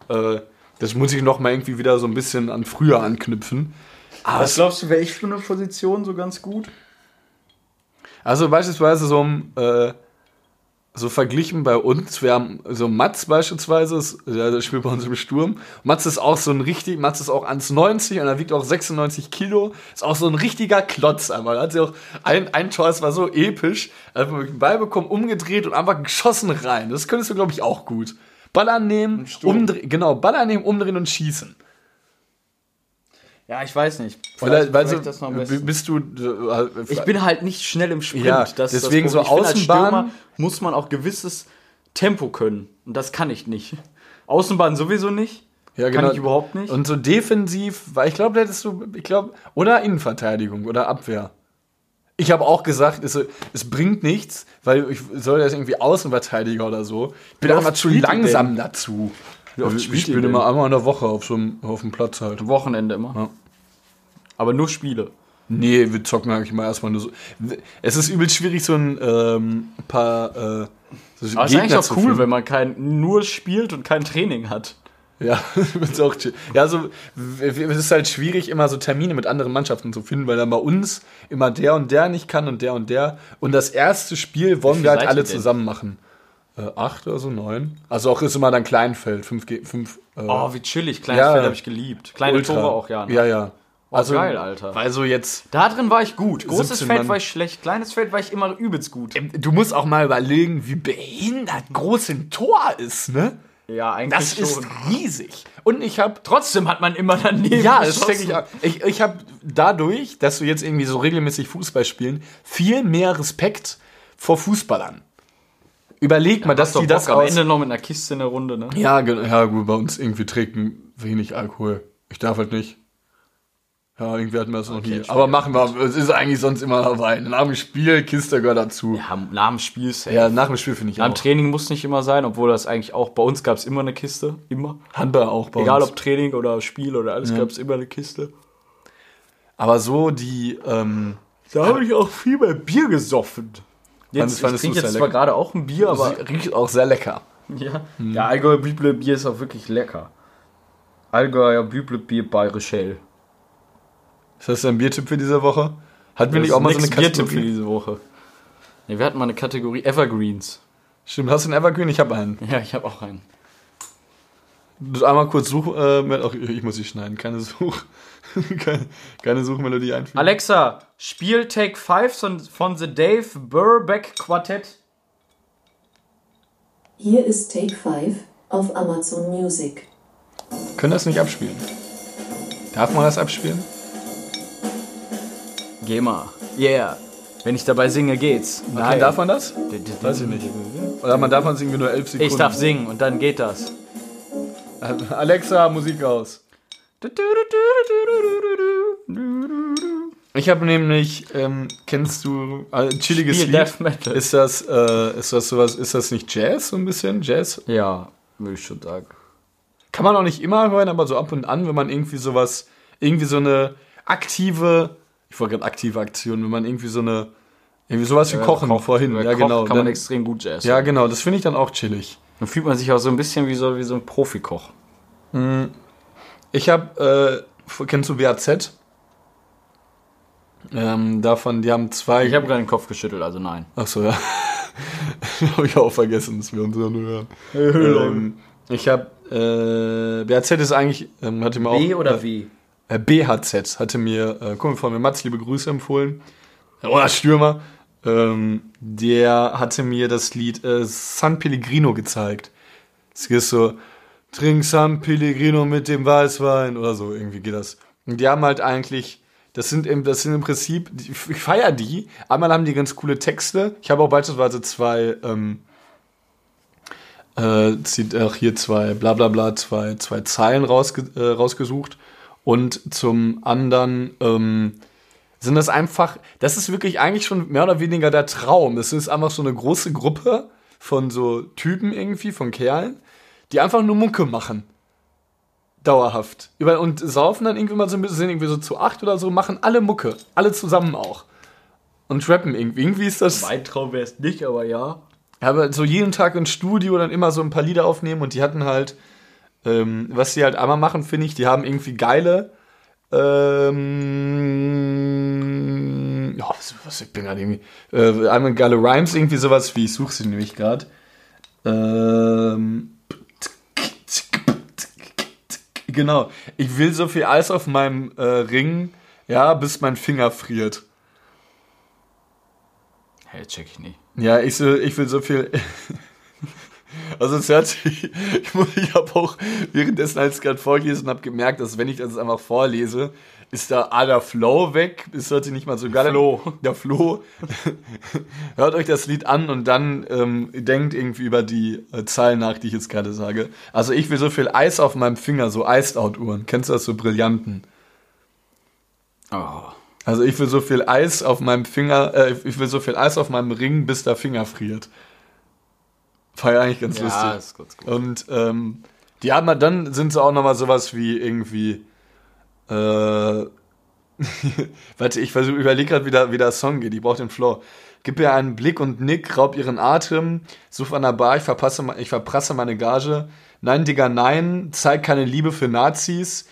Äh, das muss ich noch mal irgendwie wieder so ein bisschen an früher anknüpfen. Aber Was glaubst du, wäre ich für eine Position so ganz gut? Also beispielsweise so, ein, äh, so verglichen bei uns, wir haben so Mats beispielsweise, der, spielt bei uns im Sturm. Mats ist auch so ein richtig, Mats ist auch 1,90 und er wiegt auch 96 Kilo. Ist auch so ein richtiger Klotz einmal. Hat sie auch ein, ein Tor, es war so episch. Er hat den Ball bekommen, umgedreht und einfach geschossen rein. Das könntest du, glaube ich, auch gut. Ball annehmen, umdrehen, genau, Ball annehmen, umdrehen und schießen. Ja, ich weiß nicht. Vielleicht, vielleicht am besten. bist du, äh, Ich bin halt nicht schnell im Sprint. Ja, Das ist deswegen so Außenbahn- muss man auch gewisses Tempo können. Und das kann ich nicht. Außenbahn sowieso nicht. Ja, Kann ich überhaupt nicht. Und so defensiv, weil ich glaube, da hättest du, ich glaube, oder Innenverteidigung oder Abwehr. Ich habe auch gesagt, es, es bringt nichts, weil ich soll jetzt irgendwie Außenverteidiger oder so. Ich bin einfach zu langsam dazu. oft ich spielt spiele immer einmal in der Woche auf so einem, auf dem Platz halt. Wochenende immer. Ja. Aber nur Spiele. Nee, wir zocken eigentlich mal erstmal nur so. Es ist übel schwierig, so ein ähm, paar äh, so Aber es ist eigentlich Gegner auch cool, finden. wenn man kein, nur spielt und kein Training hat. Ja, ist auch chill. Ja, so, es ist halt schwierig, immer so Termine mit anderen Mannschaften zu finden, weil dann bei uns immer der und der nicht kann und der und der. Und das erste Spiel wollen wir halt alle zusammen machen. Äh, acht oder so, neun. Also auch ist immer dann Kleinfeld, fünf, fünf äh, Oh, wie chillig. Kleines Ja. Feld habe ich geliebt. Kleine Ultra. Tore auch, ja. ne? Ja, ja. Also, geil, Alter. Weil so jetzt, Da drin war ich gut. Großes 17 Feld Mann. war ich schlecht. Kleines Feld war ich immer übelst gut. du musst auch mal überlegen, wie behindert groß ein Tor ist, ne? Ja, eigentlich Das ist schon. riesig. Und ich habe Trotzdem hat man immer daneben Ja, das denke ich auch. Ich, ich habe dadurch, dass wir jetzt irgendwie so regelmäßig Fußball spielen, viel mehr Respekt vor Fußballern. Überleg mal, dass die das Bock am. Ende noch mit einer Kiste in der Runde, ne? Ja, ja, gut, bei uns irgendwie trinken wenig Alkohol. Ich darf halt nicht. Ja, irgendwie hatten wir das noch nie. Aber machen wir, es ist eigentlich sonst immer dabei. Nach dem Spiel, Kiste gehört dazu. Ja, nach dem Spiel safe. Ja, nach dem Spiel finde ich Nach dem auch. Training muss nicht immer sein, obwohl das eigentlich auch bei uns gab es immer eine Kiste. Immer. Handball auch bei Egal uns. ob Training oder Spiel oder alles, gab es immer eine Kiste. Aber so die, ähm, Da habe ich auch viel mehr Bier gesoffen. Jetzt, ich trinke jetzt zwar gerade auch ein Bier, aber aber riecht auch sehr lecker. ja, ja Allgäuer Büble Bier ist auch wirklich lecker. Allgäuer Büble Bier bei Rochelle. Ist das dein Biertipp für diese Woche? Hatten wir nicht auch mal so eine Biertipp für Kategorie? diese Woche. Nee, wir hatten mal eine Kategorie Evergreens. Stimmt, hast du einen Evergreen? Ich habe einen. Ja, ich habe auch einen. Du einmal kurz such, äh, ich muss sie schneiden, keine Such, keine, keine Suchmelodie einfügen. Alexa, spiel Take 5 von, von The Dave Burbeck Quartett. Hier ist Take 5 auf Amazon Music. Können das nicht abspielen? Darf man das abspielen? Geh mal. Yeah. Wenn ich dabei singe, geht's. Nein. Darf man das? D- d- Weiß ich nicht. Oder man darf man irgendwie nur elf Sekunden. Ich darf singen und dann geht das. Alexa, Musik aus. Ich habe nämlich, ähm, kennst du äh, chilliges Spiel Lied? Death Metal. Ist das, äh, ist das sowas, ist das nicht Jazz so ein bisschen? Jazz? Ja, würde ich schon sagen. Kann man auch nicht immer hören, aber so ab und an, wenn man irgendwie sowas, irgendwie so eine aktive, ich wollte gerade aktive Aktion, wenn man irgendwie so eine, irgendwie sowas wie Kochen Kocht- vorhin, ja kocht, genau. Kann man dann, extrem gut Jazz. ja genau, das finde ich dann auch chillig. Dann fühlt man sich auch so ein bisschen wie so, wie so ein Profikoch. Ich habe, äh, kennst du WAZ? Ähm, davon, die haben zwei. Ich habe gerade den Kopf geschüttelt, also nein. Ach so, ja. habe ich auch vergessen, dass wir uns ja nur hören. ähm, ich habe, äh, BHZ ist eigentlich, ähm, hatte mir auch. B oder äh, W? äh, BHZ hatte mir, äh, Kumpel von mir, Mats, liebe Grüße empfohlen. Oder Stürmer. Ähm, der hatte mir das Lied äh, San Pellegrino gezeigt. Es ist so, trink San Pellegrino mit dem Weißwein oder so, irgendwie geht das. Und die haben halt eigentlich, das sind im, das sind im Prinzip, ich feier die, einmal haben die ganz coole Texte. Ich habe auch beispielsweise zwei, ähm, äh, zieht auch hier zwei, bla bla bla, zwei, zwei Zeilen rausge äh, rausgesucht. Und zum anderen ähm, sind das einfach, das ist wirklich eigentlich schon mehr oder weniger der Traum. Das ist einfach so eine große Gruppe von so Typen irgendwie, von Kerlen, die einfach nur Mucke machen. Dauerhaft. Über, und saufen dann irgendwie mal so ein bisschen, sind irgendwie so zu acht oder so, machen alle Mucke. Alle zusammen auch. Und rappen irgendwie. Irgendwie ist das. Mein Traum wäre es nicht, aber ja. Aber so jeden Tag ins Studio dann immer so ein paar Lieder aufnehmen und die hatten halt, ähm, was sie halt einmal machen, finde ich, die haben irgendwie geile, ähm, ja, was, was, ich bin gerade irgendwie, äh, einmal geile Rhymes, irgendwie sowas wie, ich suche sie nämlich gerade, ähm, genau, ich will so viel Eis auf meinem äh, Ring, ja, bis mein Finger friert. Hey, check ich nicht. Ja, ich, so, ich will so viel. Also es hört sich, ich, ich habe auch währenddessen, als ich gerade vorgelesen habe, gemerkt, dass wenn ich das einfach vorlese, ist da A, der Flow weg, hört sich nicht mal so geil an. Flow. Der Flow. Hört euch das Lied an und dann ähm, denkt irgendwie über die äh, Zeilen nach, die ich jetzt gerade sage. Also ich will so viel Eis auf meinem Finger, so Iced-Out-Uhren. Kennst du das, so Brillanten? Oh. Also ich will so viel Eis auf meinem Finger, äh, ich will so viel Eis auf meinem Ring, bis der Finger friert. War ja eigentlich ganz lustig. Ja, ist ganz gut. Und ähm, die haben dann sind sie auch noch mal sowas wie irgendwie äh, warte, ich versuche überlege gerade, wie der, wie der Song geht. Ich brauche den Flow. Gib ihr einen Blick und Nick, raub ihren Atem, such an der Bar, ich verpasse, ich verprasse meine Gage. Nein, Digga, nein, zeig keine Liebe für Nazis.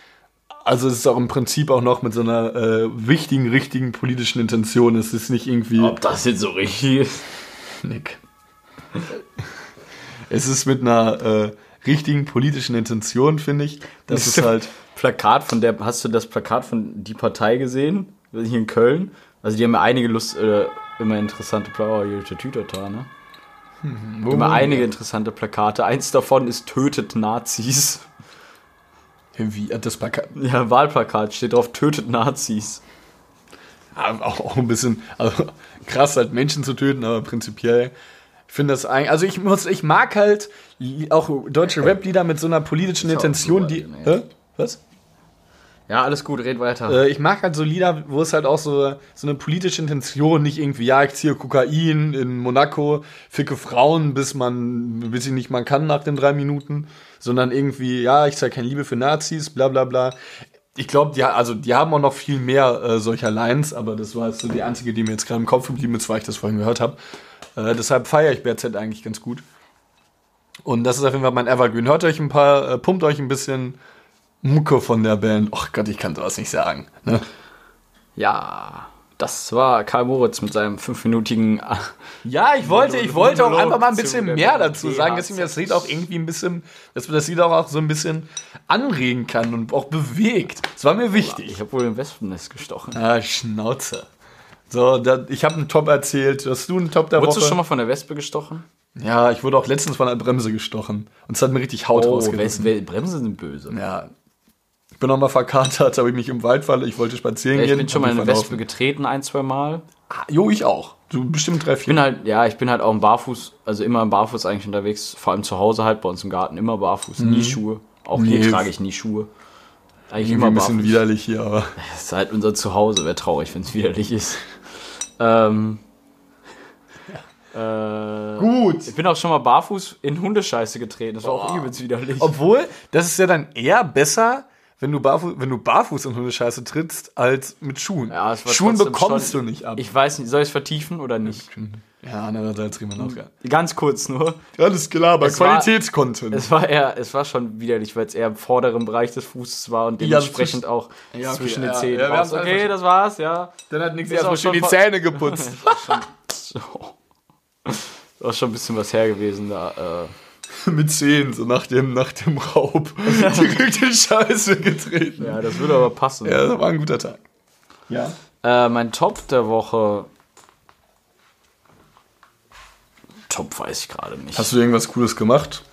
Also es ist auch im Prinzip auch noch mit so einer äh, wichtigen, richtigen politischen Intention. Es ist nicht irgendwie. Ob das jetzt so richtig ist? Nick. Es ist mit einer äh, richtigen politischen Intention, finde ich. Das ist halt. Plakat von der, hast du das Plakat von die Partei gesehen? Hier in Köln? Also die haben ja einige Lust, äh, immer interessante Plakate, hier Tütata, ne? Immer einige interessante Plakate. Eins davon ist Tötet Nazis. Wie hat das Plakat? Ja, Wahlplakat steht drauf, tötet Nazis. Ja, auch, auch ein bisschen also, krass, halt Menschen zu töten, aber prinzipiell. Ich finde das eigentlich. Also ich muss, ich mag halt auch deutsche Rap-Lieder mit so einer politischen Intention, so die. weit, ne? Was? Ja, alles gut, red weiter. Äh, ich mag halt so Lieder, wo es halt auch so, so eine politische Intention, nicht irgendwie, ja, ich ziehe Kokain in Monaco, ficke Frauen, bis man, bis ich nicht mal kann nach den drei Minuten, sondern irgendwie, ja, ich zeige keine Liebe für Nazis, bla bla bla. Ich glaube, die, also, die haben auch noch viel mehr äh, solcher Lines, aber das war jetzt so die einzige, die mir jetzt gerade im Kopf geblieben ist, weil ich das vorhin gehört habe. Äh, deshalb feiere ich BZ eigentlich ganz gut. Und das ist auf jeden Fall mein Evergreen. Hört euch ein paar, äh, pumpt euch ein bisschen Mucke von der Band. Och Gott, ich kann sowas nicht sagen. Ne? Ja, das war Karl Moritz mit seinem fünfminütigen. Ja, ich wollte, ich wollte auch einfach mal ein bisschen mehr dazu sagen, dass ich mir das Lied auch irgendwie ein bisschen, dass mir das Lied auch, so ein bisschen anregen kann und auch bewegt. Das war mir wichtig. Ich habe wohl im Wespennest gestochen. Ah, Schnauze. So, da, ich habe einen Top erzählt. Hast du einen Top der Wurdest Woche? du schon mal von der Wespe gestochen? ja, ich wurde auch letztens von einer Bremse gestochen. Und es hat mir richtig Haut rausgerissen. Oh, Wes- Bremsen sind böse. Ja. Ich bin noch mal verkatert, habe ich mich im Wald falle. Ich wollte spazieren Ja, ich gehen. bin schon mal in eine Wespe verlaufen. getreten, ein, zwei Mal. Ah, Jo, ich auch. Du bestimmt drei, Ich vier. bin halt, ja, ich bin halt auch im Barfuß, also immer im Barfuß eigentlich unterwegs, vor allem zu Hause halt bei uns im Garten, immer barfuß, nie Schuhe. Auch hier Nee. trage ich nie Schuhe. Eigentlich Irgendwie immer ein bisschen barfuß. widerlich hier, aber. Das ist halt unser Zuhause, wäre traurig, wenn es widerlich ist. Ähm, äh, Gut. ich bin auch schon mal barfuß in Hundescheiße getreten, das war auch übelst widerlich. Obwohl, das ist ja dann eher besser, wenn du barfuß, wenn du barfuß in Hundescheiße trittst, als mit Schuhen. Ja, war Schuhen bekommst schon- du nicht ab. Ich weiß nicht, soll ich es vertiefen oder nicht? ja, andererseits man auch geil. Ganz kurz nur. Alles klar, aber war- Qualitätscontent. Es war eher, es war schon widerlich, weil es eher im vorderen Bereich des Fußes war und Ja, dementsprechend zwischen- auch Ja, okay, zwischen ja, den Zähnen. ja, wir okay, das war's, ja. Dann hat nichts erstmal schön schon die Zähne geputzt. So. Das war schon ein bisschen was her gewesen da. Äh. mit Zähnen, so nach dem, nach dem Raub. Direkt in Scheiße getreten. Ja, das würde aber passen. Ja, das war ein guter Tag. Ja. Äh, mein Top der Woche. Top weiß ich gerade nicht. Hast du irgendwas Cooles gemacht?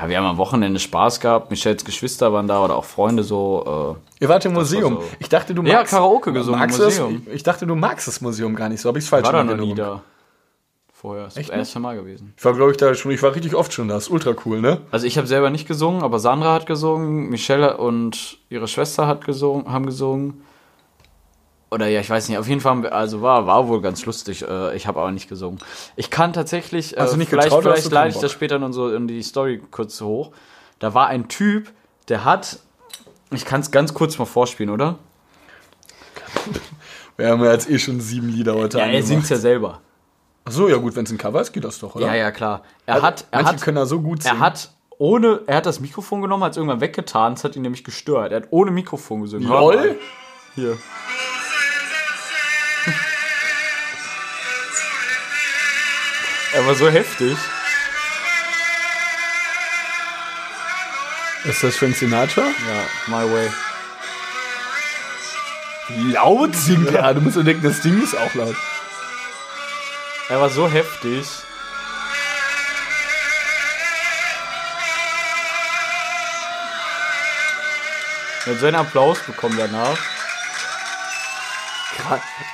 ja, wir haben am Wochenende Spaß gehabt. Michels Geschwister waren da oder auch Freunde so. Ihr wart im Museum. war so. Ich dachte, du Ja, magst. Karaoke gesungen magst das? Museum. Ich, ich dachte, du magst das Museum gar nicht. So habe ich es falsch Äh, war da noch nie da. Vorher. Das ist Echt das erste Mal gewesen. Ich war, glaube ich, da schon, ich war richtig oft schon da. Ist ultra cool, ne? Also ich habe selber nicht gesungen, aber Sandra hat gesungen, Michelle und ihre Schwester hat gesungen, haben gesungen. Oder ja, ich weiß nicht, auf jeden Fall, also war, war wohl ganz lustig. Äh, ich habe aber nicht gesungen. Ich kann tatsächlich, du nicht vielleicht, getraut vielleicht leite ich das später in, so in die Story kurz hoch. Da war ein Typ, der hat, ich kann es ganz kurz mal vorspielen, oder? Wir haben ja jetzt eh schon sieben Lieder heute Ja, er singt ja selber. Ach so, ja gut, wenn es ein Cover ist, geht das doch, oder? Ja, ja, klar. Er hat, er Manche hat, können da so gut singen. er hat ohne, er hat das Mikrofon genommen, hat es irgendwann weggetan, das hat ihn nämlich gestört. Er hat ohne Mikrofon gesungen. LOL? Hier. er war so heftig. Ist das Frank Sinatra? Ja, my way. Laut singt er. Du musst dir denken, das Ding ist auch laut. Er war so heftig. Er hat so einen Applaus bekommen danach.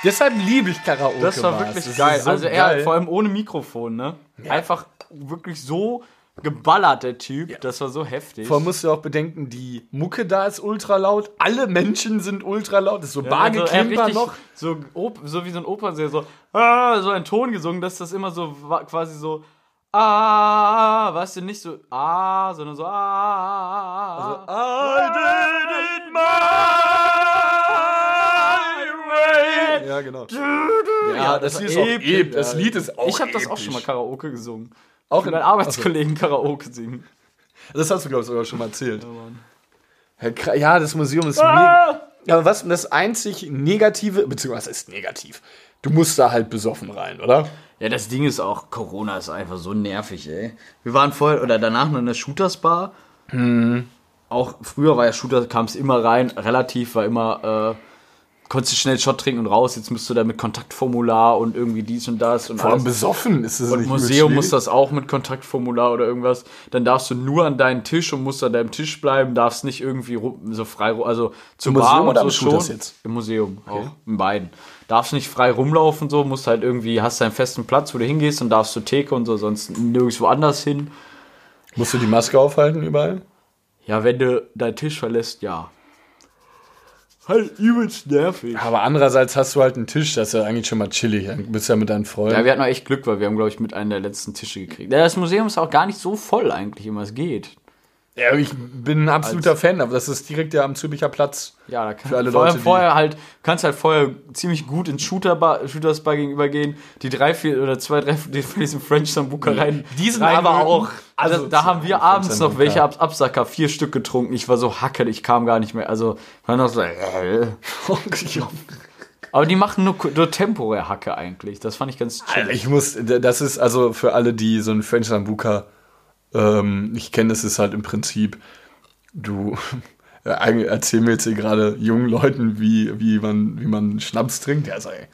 Deshalb liebe ich Karaoke. Das war wirklich Das geil. so also er geil. vor allem ohne Mikrofon, ne? Einfach wirklich so geballert, der Typ. Das war so heftig. Vor allem musst du auch bedenken, die Mucke da ist ultra laut. Alle Menschen sind ultra laut. Das ist so Ja, also er Bargeklimper richtig noch. So, so wie so ein Opernsänger, so, ah, so ein Ton gesungen, dass das immer so quasi so, ah, weißt du, nicht so, ah, sondern so, ah. I did it my way. Ja, genau. Ja, das, war Lied ist auch episch. Das Lied ist auch ich habe das auch schon mal Karaoke gesungen. Auch Mit in- meinen Arbeitskollegen Karaoke singen. Das hast du, glaube ich, sogar schon mal erzählt. Ja, Ja, das Museum ist Ah! mega. Aber was das einzig Negative, beziehungsweise ist negativ? Du musst da halt besoffen rein, oder? Ja, das Ding ist auch, Corona ist einfach so nervig, ey. Wir waren vorher oder danach noch in der Shooters Bar. Auch früher war ja Shooter, kam es immer rein, relativ war immer, äh, konntest du schnell Shot trinken und raus, jetzt musst du da mit Kontaktformular und irgendwie dies und das und Vor allem alles. besoffen ist es Und nicht Museum muss das auch mit Kontaktformular oder irgendwas. Dann darfst du nur an deinen Tisch und musst an deinem Tisch bleiben, darfst nicht irgendwie so frei, also zum Bar Museum und oder so schon. jetzt? Im Museum, auch in beiden. Darfst nicht frei rumlaufen, so, musst halt irgendwie, hast deinen festen Platz, wo du hingehst und darfst zur Theke und so, sonst nirgendwo anders hin. Musst du die Maske aufhalten überall? Ja, wenn du deinen Tisch verlässt, ja. Halt übelst nervig. Aber andererseits hast du halt einen Tisch, das ist ja eigentlich schon mal chillig. Dann bist du ja mit deinen Freunden. Ja, wir hatten auch echt Glück, weil wir haben, glaube ich, mit einem der letzten Tische gekriegt. Ja, das Museum ist auch gar nicht so voll eigentlich immer, es geht. Ja, ich bin ein absoluter Fan, aber das ist direkt ja am Züricher Platz. Ja, da kann Für alle vor allem Leute, vorher halt, kannst halt vorher ziemlich gut ins Shooter Shooters Bar gegenüber gehen. Die drei, vier oder zwei, drei die von diesen French Sambuca rein. Die sind rein aber auch Also, da haben wir abends noch welche Ab Absacker, vier Stück getrunken. Ich war so hacke, ich kam gar nicht mehr. Also, war noch so, äh. Aber die machen nur, nur temporär Hacke eigentlich. Das fand ich ganz chill. Also ich muss, das ist also für alle, die so ein French Sambuca ähm, nicht kennen, das ist halt im Prinzip, du eigentlich erzähl mir jetzt hier gerade jungen Leuten, wie, wie, man, wie man Schnaps trinkt. Ja, sei.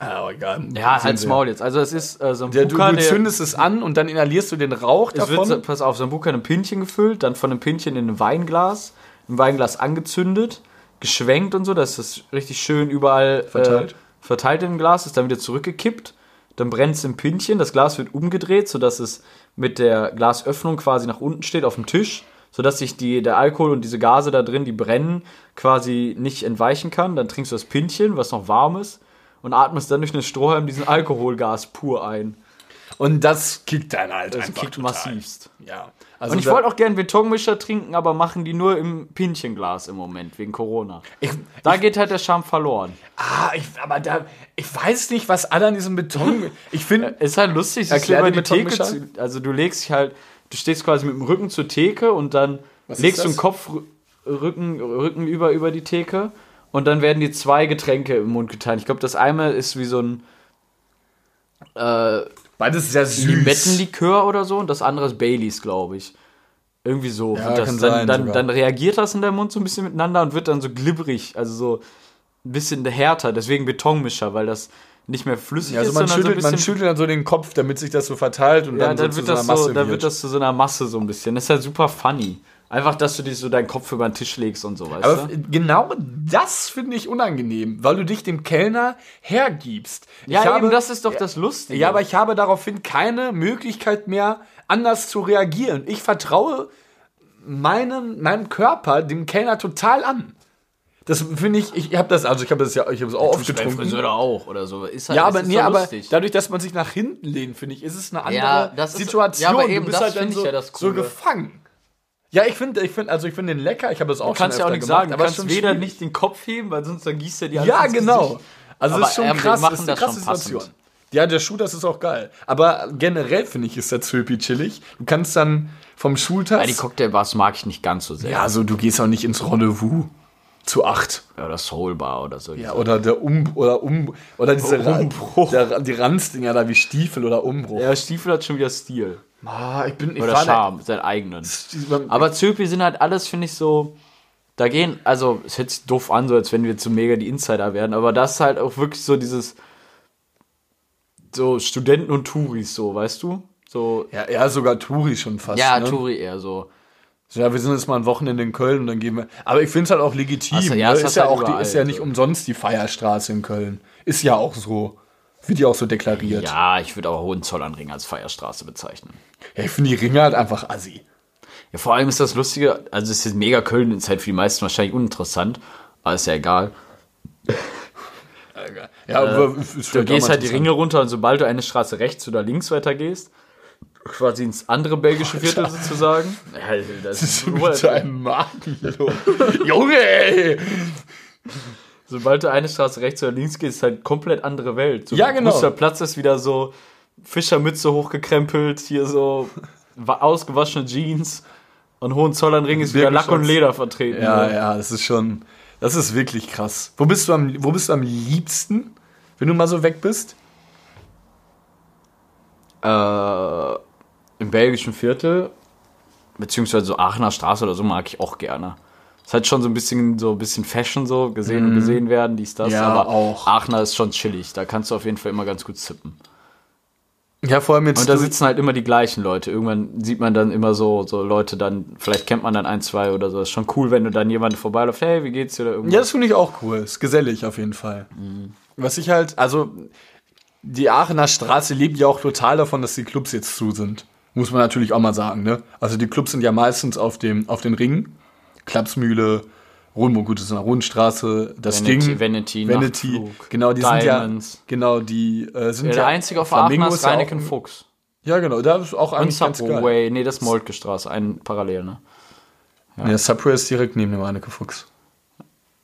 Aber egal. Ja, halt's Maul jetzt. Also, es ist äh, Sambuca, Ja, du, du der- zündest es an und dann inhalierst du den Rauch Es davon. wird, pass auf, Sambuca in ein Pinchen gefüllt, dann von einem Pinchen in ein Weinglas, ein Weinglas angezündet, geschwenkt und so, dass das richtig schön überall Verteilt. Äh, verteilt im Glas ist, dann wieder zurückgekippt, dann brennt es im Pinchen, das Glas wird umgedreht, sodass es mit der Glasöffnung quasi nach unten steht auf dem Tisch, sodass sich die, der Alkohol und diese Gase da drin, die brennen, quasi nicht entweichen kann. Dann trinkst du das Pinchen, was noch warm ist, und atmest dann durch einen Strohhalm diesen Alkoholgas pur ein. und das kickt dann halt Das einfach kickt total. massivst. Ja. Also Und ich wollte auch gerne Betonmischer trinken, aber machen die nur im Pinchenglas im Moment, wegen Corona. Ich, Da geht halt der Charme verloren. ah, ich, aber da, ich weiß nicht, was alle an diesem Beton. Ich finde, Ist halt lustig, Erklär über die Theke zu, Also du legst dich halt, du stehst quasi mit dem Rücken zur Theke und dann Was legst du den Kopf rü- Rücken, Rücken über, über die Theke und dann werden dir zwei Getränke im Mund geteilt. Ich glaube, das eine ist wie so ein äh, beides sehr süß. Limettenlikör oder so und das andere ist Baileys, glaube ich. Irgendwie so. Ja, und das, kann dann, sein dann, sogar. dann reagiert das in deinem Mund so ein bisschen miteinander und wird dann so glibberig, also so ein bisschen härter, deswegen Betonmischer, weil das nicht mehr flüssig Ja, also ist, man sondern schüttelt, so ein man schüttelt dann so den Kopf, damit sich das so verteilt und ja, dann, dann, so wird zu das so so, dann wird. wird das zu so einer Masse so ein bisschen. Das ist halt super funny. Einfach, dass du dir so deinen Kopf über den Tisch legst und so, weißt Aber du? genau das finde ich unangenehm, weil du dich dem Kellner hergibst. Ja, ich eben, habe, das ist doch das Lustige. Ja, aber ich habe daraufhin keine Möglichkeit mehr, anders zu reagieren. Ich vertraue meinem, meinem Körper dem Kellner total an. Das finde ich, ich habe das, also ich habe das ja, ich habe es auch oft getrunken. Friseur auch oder so. Ist halt, Ja, aber nee, so aber dadurch, dass man sich nach hinten lehnt, finde ich, ist es eine andere Ja, das ist- Situation. ja, aber eben, du bist das halt dann so, ja so gefangen. Ja, ich finde, ich finde, also ich finde den lecker. Ich habe das auch Du kannst schon ja auch nicht gemacht, sagen, du aber es kannst weder schwierig. nicht den Kopf heben, weil sonst dann gießt er die alles Ja, genau. Gesicht. Also Aber, das ist schon ähm, krass. das ist eine krasse schon passend. Situation. Ja, der Schuh, das ist auch geil. Aber generell finde ich, ist der Zöpi chillig. Du kannst dann vom Schultag. Ja, die Cocktailbars mag ich nicht ganz so sehr. ja, also du gehst auch nicht ins Rendezvous zu acht. Oder Soulbar oder so. Ja, oder der Um oder Um oder diese Umbruch. Der, die Ranzdinger da wie Stiefel oder Umbruch. ja, Stiefel hat schon wieder Stil. Ah, ich bin ich Oder Charme, seinen eigenen. Aber Zöpi sind halt alles, finde ich, so. Da gehen, also, es hört sich doof an, so als wenn wir zu mega die Insider werden, aber das ist halt auch wirklich so dieses. So Studenten und Touris, so, weißt du? So. ja, eher sogar Touri schon fast. Ja, ne? Touri eher so. So, Ja, wir sind jetzt mal ein Wochenende in Köln und dann gehen wir. Aber ich finde es halt auch legitim. Ach so, ja, ne? ist hat ja halt auch die, überall ist ja nicht so. umsonst die Feierstraße in Köln. Ist ja auch so. Wird ja auch so deklariert. Ja, ich würde aber Hohenzollernring als Feierstraße bezeichnen. Ja, ich finde die Ringe halt einfach assi. Ja, vor allem ist das Lustige, also es ist mega Köln, ist halt für die meisten wahrscheinlich uninteressant, aber ist ja egal. Ja, aber ist Du gehst halt die. Ringe runter und sobald du eine Straße rechts oder links weiter gehst, quasi ins andere belgische Viertel sozusagen. Ja, das ist Mit deinem Magen. Junge, ey! Sobald du eine Straße rechts oder links gehst, ist halt komplett andere Welt. So, Ja, genau. Gustav Platz ist wieder so Fischermütze hochgekrempelt, hier so wa- ausgewaschene Jeans und Hohenzollernring ist wieder Lack und. Leder vertreten. Ja, ja, das ist schon. Das ist wirklich krass. Wo bist du am, wo bist du am liebsten, wenn du mal so weg bist? äh, im belgischen Viertel, beziehungsweise so Aachener Straße oder so, mag ich auch gerne. Ist halt schon so ein bisschen so ein bisschen Fashion so, gesehen und gesehen werden, dies, das. Mhm. Ja, aber auch. Aachener ist schon chillig. Da kannst du auf jeden Fall immer ganz gut zippen. Ja, vor allem jetzt. Und da sitzen halt immer die gleichen Leute. Irgendwann sieht man dann immer so, so Leute dann, vielleicht kennt man dann ein, zwei oder so. Ist schon cool, wenn du dann jemanden vorbeiläuft, hey, wie geht's dir oder irgendwas. Ja, das finde ich auch cool. Ist gesellig auf jeden Fall. Was ich halt, also die Aachener Straße lebt ja auch total davon, dass die Clubs jetzt zu sind. Muss man natürlich auch mal sagen, ne? Also die Clubs sind ja meistens auf dem, auf den Ringen. Klapsmühle, Rundburg, gut, das ist eine Rundstraße, das Vanity- Ding. Vanity, Vanity, Nachtflug, genau, die Diamonds. sind ja, genau, die äh, sind Ja, ja. der einzige auf Flamingo ist auch Reineken ein- Fuchs. Ja, genau, da ist auch Und eigentlich ganz geil. Subway, nee, das ist Moltke Straße, ein parallel, ne? Ja. Subway ist direkt neben dem Reineke Fuchs.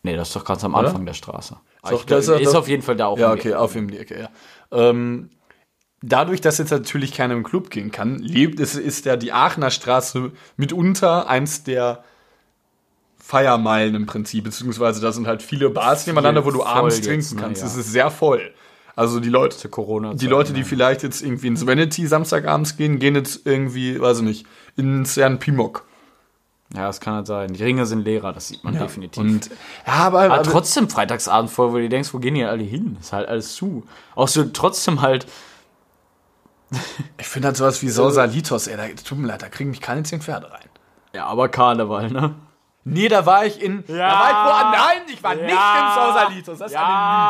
Nee, das ist doch ganz am Anfang der Straße. Ah, Doch, ich, das ist, ist auf jeden Fall da auch. Ja, okay, auf ihm die Ecke, ja. Ähm, dadurch, dass jetzt natürlich keiner im Club gehen kann, lebt, ist, ist ja die Aachener Straße mitunter eins der Feiermeilen im Prinzip, beziehungsweise da sind halt viele Bars nebeneinander, wo du abends jetzt, trinken ne, kannst. ja. Es ist sehr voll. Also die Leute, die Leute, die vielleicht jetzt irgendwie ins Vanity Samstagabends gehen, gehen jetzt irgendwie, weiß ich nicht, ins Jan Pimok. Ja, das kann halt sein. Die Ringe sind leerer, das sieht man definitiv. Und ja, aber, aber aber trotzdem Freitagsabend voll, wo du denkst, wo gehen die alle hin? Ist halt alles zu. Auch so trotzdem halt, ich finde halt sowas wie Sausalitos, ey, da, tut mir leid, da kriegen mich keine zehn Pferde rein. ja, aber Karneval, ne? Nee, da war ich in. Da war ich wo? Nein, ich war nicht Ja. in Sausalitos. Das ist Ja.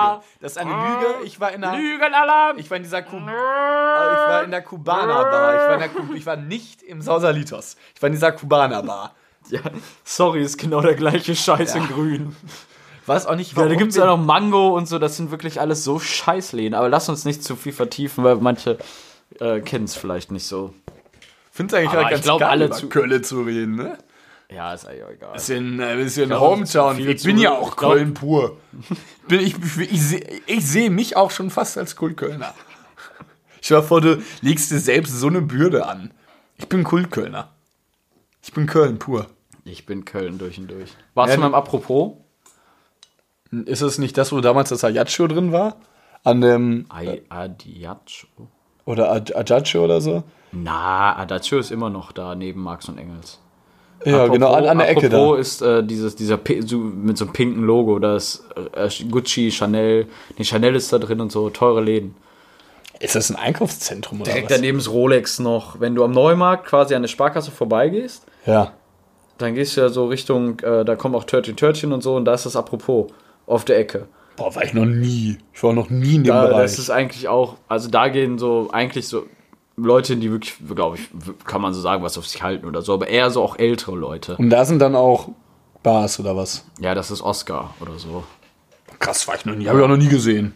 eine Lüge. Das ist eine Lüge. Ich war in einer. Lügenalarm! Ich war in dieser Ku ich war in der Kubaner Bar. Ich war, in der Ku ich war nicht im Sausalitos. Ich war in dieser Kubaner Bar. Ja, sorry, ist genau der gleiche Scheiß in grün. Weiß auch nicht, Ja, warum. da gibt's wir- ja noch Mango und so, das sind wirklich alles so Scheißläden. Aber lass uns nicht zu viel vertiefen, weil manche äh, kennen es vielleicht nicht so. Find's eigentlich Aber halt ich ganz glaub, geil, alle über zu- Köln zu reden, ne? Ja, ist eigentlich auch egal. Bisschen, äh, bisschen glaub, Hometown. Ich bin ja auch ich Köln pur. Bin ich ich, ich sehe ich seh mich auch schon fast als Kultkölner. Stell dir vor, du legst dir selbst so eine Bürde an. Ich bin Kultkölner. Ich bin Köln pur. Ich bin Köln durch und durch. Warst Ja, du mal im Apropos? Ist es nicht das, wo damals das Ajaccio drin war? An dem. Adiaccio? Oder Aj- Ajaccio oder so? Na, Adagio ist immer noch da, neben Marx und Engels. Ja, genau, an, an der Ecke da. Apropos ist äh, dieses, dieser so, mit so einem pinken Logo, da ist äh, Gucci, Chanel, nee, Chanel ist da drin und so, teure Läden. Ist das ein Einkaufszentrum oder Direkt was? daneben ist Rolex noch. Wenn du am Neumarkt quasi an der Sparkasse vorbeigehst, Ja. dann gehst du ja so Richtung, äh, da kommen auch Törtchen Törtchen und so und da ist das apropos auf der Ecke. Boah, war ich noch nie. Ich war noch nie in dem Da, Bereich. das ist eigentlich auch, also da gehen so eigentlich so Leute, die wirklich, glaube ich, kann man so sagen, was auf sich halten oder so, aber eher so auch ältere Leute. Und da sind dann auch Bars oder was? Ja, das ist Oscar oder so. Krass, war ich noch nie. Habe ich auch noch nie gesehen.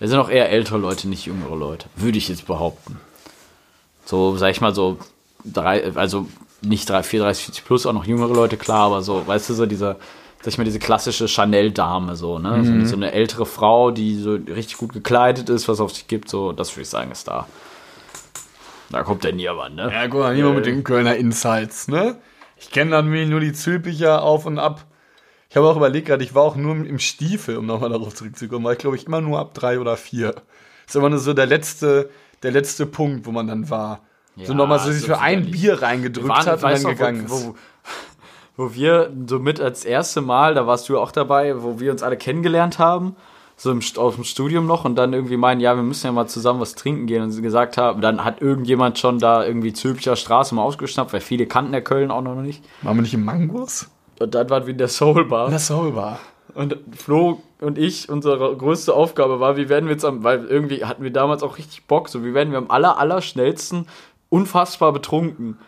Das sind auch eher ältere Leute, nicht jüngere Leute. Würde ich jetzt behaupten. So, sag ich mal so, drei, also nicht drei, 34, 40 plus, auch noch jüngere Leute, klar, aber so, weißt du, so dieser, sag ich mal, diese klassische Chanel-Dame, so, ne? So, so eine ältere Frau, die so richtig gut gekleidet ist, was auf sich gibt, so, das würde ich sagen, ist da. Da kommt der Niermann, ne? Ja, guck mal, hier mal mit den Kölner Insights, ne? Ich kenne dann nur die Zülpicher auf und ab. Ich habe auch überlegt gerade, ich war auch nur im Stiefel, um nochmal darauf zurückzukommen, war ich glaube ich immer nur ab drei oder vier. Das ist immer nur so der letzte, der letzte Punkt, wo man dann war. so Ja, nochmal so sich so für ein. Bier reingedrückt waren- hat und dann noch, gegangen wo, ist. wo, wo wir so mit als erste Mal, da warst du auch dabei, wo wir uns alle kennengelernt haben, so im, aus dem Studium noch und dann irgendwie meinen, ja, wir müssen ja mal zusammen was trinken gehen und sie gesagt haben, dann hat irgendjemand schon da irgendwie Zülpicher Straße mal ausgeschnappt, weil viele kannten der Köln auch noch nicht. Waren wir nicht im Mangos? Und dann waren wir in der Soulbar. Das Soul war. Und Flo und ich, unsere größte Aufgabe war, wie werden wir jetzt am, weil irgendwie hatten wir damals auch richtig Bock, so wie werden wir am aller, aller schnellsten unfassbar betrunken.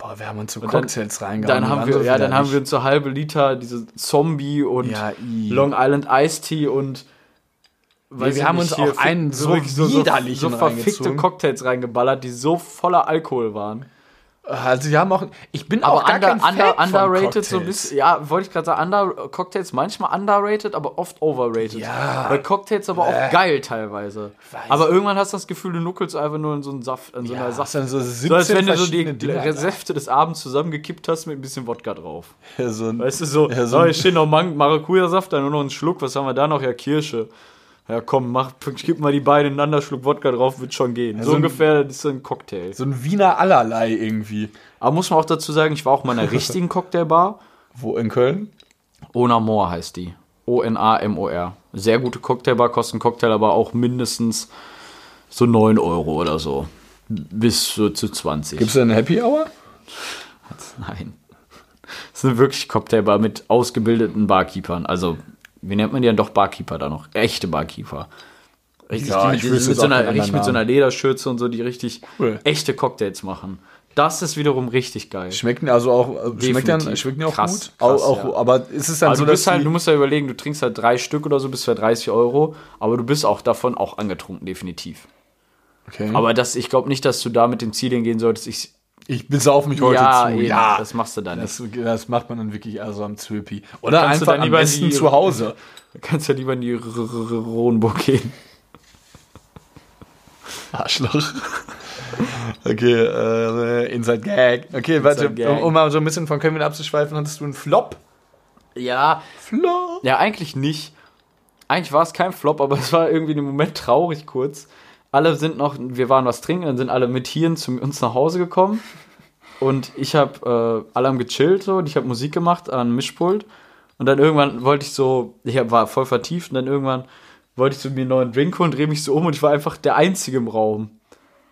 Boah, wir haben uns so dann- Cocktails reingehauen. Dann haben wir, ja, dann haben wir uns so halbe Liter diese Zombie und Ja. Long Island Iced Tea und weiß wir haben uns auch einen so so, so, so verfickte. Cocktails reingeballert, die so voller Alkohol waren. Also, wir haben auch. Ich bin Aber auch gar under, kein Fan under, underrated so ein bisschen, ja, wollte ich gerade sagen, under, Cocktails manchmal underrated, aber oft overrated. Ja. Weil Cocktails aber auch geil teilweise. weiß Aber irgendwann hast du das Gefühl, du nuckelst einfach nur in so einen Saft, in so einer Ja, Saft. dann so 17 So als wenn du so die Dinger. Säfte des Abends zusammengekippt hast mit ein bisschen Wodka drauf. Ja, so ein, Weißt du, so, Ja, so oh, ein- hier steht noch Maracuja-Saft, dann nur noch einen Schluck, was haben wir da noch? Ja, Kirsche. Ja, komm, mach, gib mal die beiden ineinander, Schluck Wodka drauf, wird schon gehen. so so ein- ungefähr, das ist so ein Cocktail. so ein Wiener Allerlei irgendwie. Aber muss man auch dazu sagen, ich war auch mal in einer richtigen Cocktailbar. Wo in Köln? Onamor heißt die. O-N-A-M-O-R. Sehr gute Cocktailbar, kostet ein Cocktail aber auch mindestens so 9 Euro oder so. Bis so zu 20. Gibt es da eine Happy Hour? Nein. Das ist eine wirklich Cocktailbar mit ausgebildeten Barkeepern. Also, wie nennt man die dann doch Barkeeper da noch? Echte Barkeeper. Richtig, Ja, die ich mit, so einer, richtig mit so einer Lederschürze und so, die richtig Cool. echte Cocktails machen. Das ist wiederum richtig geil. Schmecken also auch, äh, schmeckt dann, schmecken auch Krass, gut? krass, auch, auch, ja. Aber ist es dann Aber so, du, dass halt, du musst ja überlegen, du trinkst halt drei Stück oder so bis für 30 Euro, aber du bist auch davon auch angetrunken, definitiv. okay. Aber das, ich glaube nicht, dass du da mit dem Ziel hingehen solltest. Ich, ich besauf mich heute ja, zu. eben, ja, das machst du dann nicht. das, das macht man dann wirklich also am Zöpi. Oder Kannst du einfach am besten die- zu Hause. Du kannst ja lieber in die Ronburg gehen. Arschloch. Okay, äh, Inside Gag. Okay, warte, Gag. Um, um mal so ein bisschen von Köln abzuschweifen, hattest du einen Flop? Ja, Flop. ja, eigentlich nicht. Eigentlich war es kein Flop, aber es war irgendwie im Moment traurig kurz. Alle sind noch, wir waren was trinken, dann sind alle mit Hirn zu uns nach Hause gekommen. Und ich habe, äh, alle haben gechillt so und ich habe Musik gemacht an Mischpult. Und dann irgendwann wollte ich so, ich hab, war voll vertieft und dann irgendwann wollte ich so mir einen neuen Drink holen, drehe mich so um und ich war einfach der Einzige im Raum.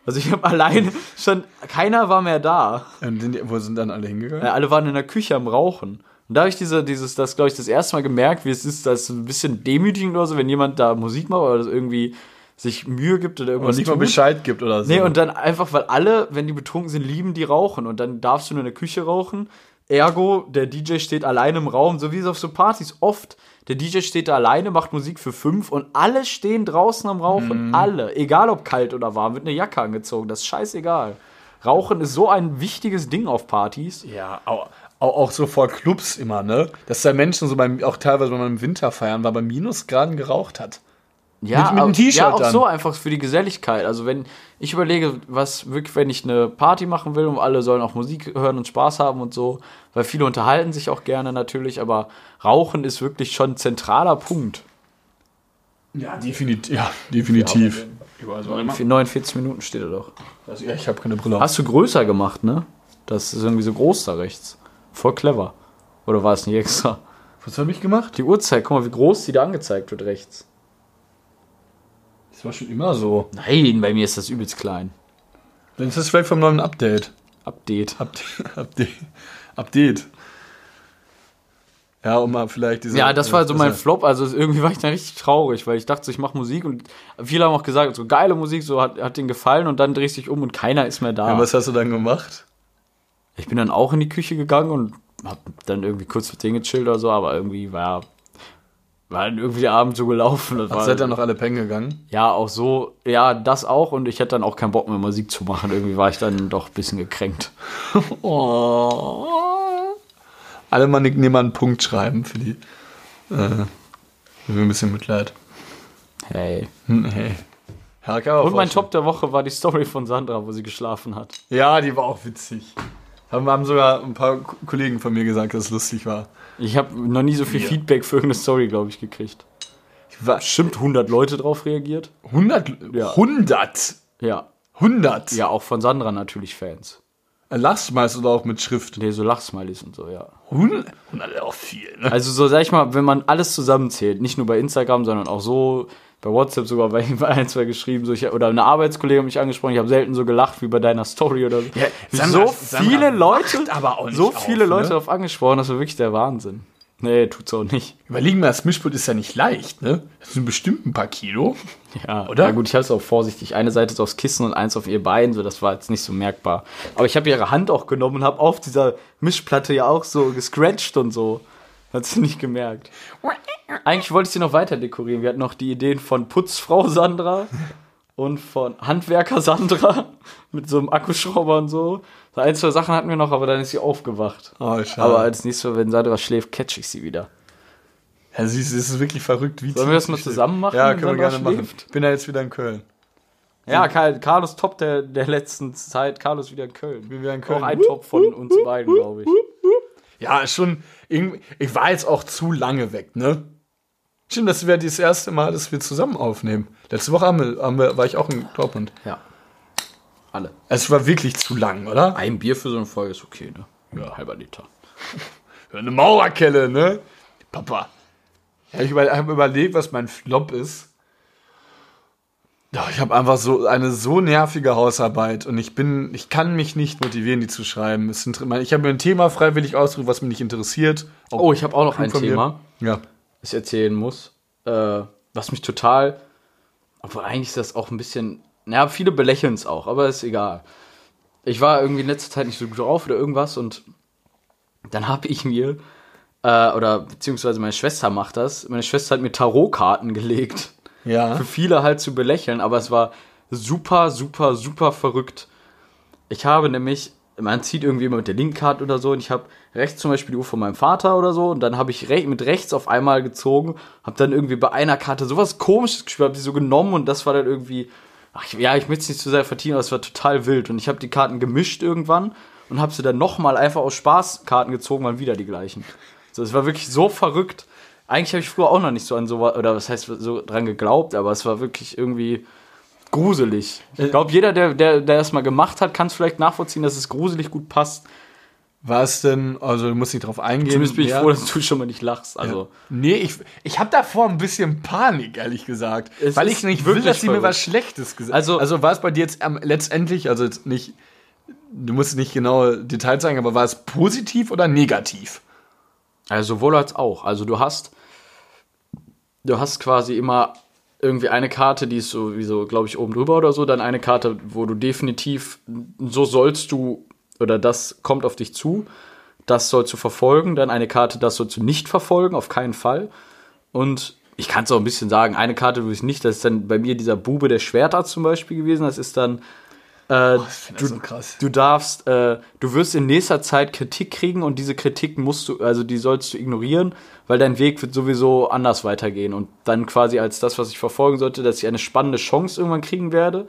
Also ich habe alleine schon, keiner war mehr da. Und sind die, wo sind dann alle hingegangen? Ja, alle waren in der Küche am Rauchen. Und da habe ich diese, dieses, das, glaube ich, das erste Mal gemerkt, wie es ist, das ist ein bisschen demütigend oder so, wenn jemand da Musik macht oder das irgendwie sich Mühe gibt oder Und irgendwas nicht mal. Bescheid gibt oder so. Nee, und dann einfach, weil alle, wenn die betrunken sind, lieben die rauchen. Und dann darfst du nur in der Küche rauchen. Ergo, der DJ steht alleine im Raum, so wie es auf so Partys oft. Der DJ steht da alleine, macht Musik für fünf und alle stehen draußen am Rauchen. Alle. Egal ob kalt oder warm, wird eine Jacke angezogen. Das ist scheißegal. Rauchen ist so ein wichtiges Ding auf Partys. Ja, auch, auch, auch so vor Clubs immer, ne? Dass da Menschen so beim, auch teilweise, wenn man im Winter feiern war, bei Minusgraden geraucht hat. Ja, Mit- mit einem T-Shirt Ja, auch dann. so einfach für die Geselligkeit. Also wenn ich überlege, was wirklich, wenn ich eine Party machen will und alle sollen auch Musik hören und Spaß haben und so, weil viele unterhalten sich auch gerne natürlich, aber Rauchen ist wirklich schon ein zentraler Punkt. Ja, definitiv. Ja, definitiv. Für 49 Minuten steht er doch. Also, ja, ich habe keine Brille. Hast du größer gemacht, ne? Das ist irgendwie so groß da rechts. Voll clever. Oder war es nicht extra? Was habe ich gemacht? Die Uhrzeit, guck mal, wie groß die da angezeigt wird rechts. Das war schon immer so. Nein, bei mir ist das übelst klein. Dann ist das vielleicht vom neuen Update. Update. Update. Update. Update. Ja, um mal vielleicht diese. Ja, das war so mein Flop. Also irgendwie war ich dann richtig traurig, weil ich dachte, so, ich mache Musik und viele haben auch gesagt, so geile Musik, so hat, hat denen gefallen und dann drehst du dich um und keiner ist mehr da. Ja, was hast du dann gemacht? ich bin dann auch in die Küche gegangen und hab dann irgendwie kurz mit denen gechillt oder so, aber irgendwie war, war dann irgendwie der Abend so gelaufen. Das war, Seid ihr noch alle pennen gegangen? ja, auch so, ja, das auch und ich hatte dann auch keinen Bock mehr Musik zu machen. Irgendwie war ich dann doch ein bisschen gekränkt. Oh. Alle mal nehmen einen Punkt schreiben für die. Äh, für ein bisschen Mitleid. Hey. Hm, Hey. Ja, Und mein. Top der Woche war die Story von Sandra, wo sie geschlafen hat. Ja, die war auch witzig. Haben, haben sogar ein paar Kollegen von mir gesagt, dass es lustig war. Ich habe noch nie so viel Ja. Feedback für irgendeine Story, glaube ich, gekriegt. War Bestimmt 100 Leute drauf reagiert. 100. Ja. 100. Ja. 100. Ja, auch von Sandra natürlich Fans. Lachst meist oder auch mit Schrift. Nee, so Lachsmilies und so, ja. 100, 100 ist auch viel, ne? Also so, sag ich mal, wenn man alles zusammenzählt, nicht nur bei Instagram, sondern auch so, bei WhatsApp sogar bei, ein, zwei geschrieben, so ich, oder eine Arbeitskollegin hat mich angesprochen, ich habe selten so gelacht wie bei deiner Story oder so. Ja, Sandra- so Sandra viele Leute, wacht aber auch so auf, viele Leute ne? darauf angesprochen, das war wirklich der Wahnsinn. Nee, tut's auch nicht. Überlegen wir, das Mischpult ist ja nicht leicht, ne? Das sind bestimmt ein paar Kilo. Ja, Oder? Ja gut, ich habe es auch vorsichtig. Eine Seite ist aufs Kissen und eins auf ihr Bein, so das war jetzt nicht so merkbar. Aber ich habe ihre Hand auch genommen und habe auf dieser Mischplatte ja auch so gescratcht und so. Hat sie nicht gemerkt. Eigentlich wollte ich sie noch weiter dekorieren. Wir hatten noch die Ideen von Putzfrau Sandra und von Handwerker Sandra mit so einem Akkuschrauber und so. So ein, zwei Sachen hatten wir noch, aber dann ist sie aufgewacht. Oh, schade. Aber als nächstes wenn Sandra schläft, catch ich sie wieder. ja, siehst du, es ist wirklich verrückt. Wie Sollen wir das mal zusammen machen, Ja, können wir gerne machen. schläft? Bin ja jetzt wieder in Köln. Ja, Carlos Top der, der letzten Zeit. Carlos wieder in Köln. Bin wieder in Köln. Auch ein Top von uns beiden, glaube ich. Ja, schon. Ich war jetzt auch zu lange weg, ne? Stimmt, das wäre das erste Mal, dass wir zusammen aufnehmen. Letzte Woche haben wir, haben wir, war ich auch in Dortmund. Ja. Alle. Es war wirklich zu lang, oder? Ein Bier für so eine Folge ist okay, ne? Ja. Halber Liter. Eine Maurerkelle, ne? Papa. Ja, ich über, habe überlegt, was mein Flop ist. Ich habe einfach so eine so nervige Hausarbeit und ich bin, ich kann mich nicht motivieren, die zu schreiben. Ich habe mir ein Thema freiwillig ausgesucht, was mich nicht interessiert. Auch Oh, ich habe auch noch ein. Thema, Ja. das ich erzählen muss. Äh, was mich total. Obwohl eigentlich ist das auch ein bisschen. Naja, viele belächeln es auch, aber ist egal. Ich war irgendwie in letzter Zeit nicht so gut drauf oder irgendwas und dann habe ich mir, äh, oder beziehungsweise meine Schwester macht das, meine Schwester hat mir Tarotkarten gelegt. Ja. für viele halt zu belächeln, aber es war super, super, super verrückt. Ich habe nämlich, man zieht irgendwie immer mit der linken Karte oder so und ich habe rechts zum Beispiel die Uhr von meinem Vater oder so und dann habe ich re mit rechts auf einmal gezogen, habe dann irgendwie bei einer Karte sowas komisches gespielt, habe die so genommen und das war dann irgendwie, ach ja, ich möchte es nicht zu sehr vertiefen, aber es war total wild und ich habe die Karten gemischt irgendwann und habe sie dann nochmal einfach aus Spaßkarten gezogen, waren wieder die gleichen. So, es war wirklich so verrückt. Eigentlich habe ich früher auch noch nicht so an so, oder was heißt so dran geglaubt, aber es war wirklich irgendwie gruselig. Ich glaube, jeder, der, der, der das mal gemacht hat, kann es vielleicht nachvollziehen, dass es gruselig gut passt. War es denn, also du musst nicht drauf eingehen. Zumindest bin ich ja. froh, dass du schon mal nicht lachst. Also, Nee, ich, ich habe davor ein bisschen Panik, ehrlich gesagt. Es weil ich nicht will, dass sie mir was Schlechtes gesagt Also- also war es bei dir jetzt ähm, letztendlich, also jetzt nicht, du musst nicht genaue Details sagen, aber war es positiv oder negativ? also sowohl als auch. Also du hast, du hast quasi immer irgendwie eine Karte, die ist so, wie so, glaube ich, oben drüber oder so, dann eine Karte, wo du definitiv, so sollst du, oder das kommt auf dich zu, das sollst du verfolgen, dann eine Karte, das sollst du nicht verfolgen, auf keinen Fall. Und ich kann es auch ein bisschen sagen, eine Karte, wo ich nicht, das ist dann bei mir dieser Bube der Schwerter zum Beispiel gewesen, das ist dann, äh, finde das so du darfst, äh, du wirst in nächster Zeit Kritik kriegen und diese Kritik musst du, also die sollst du ignorieren, weil dein Weg wird sowieso anders weitergehen und dann quasi als das, was ich verfolgen sollte, dass ich eine spannende Chance irgendwann kriegen werde.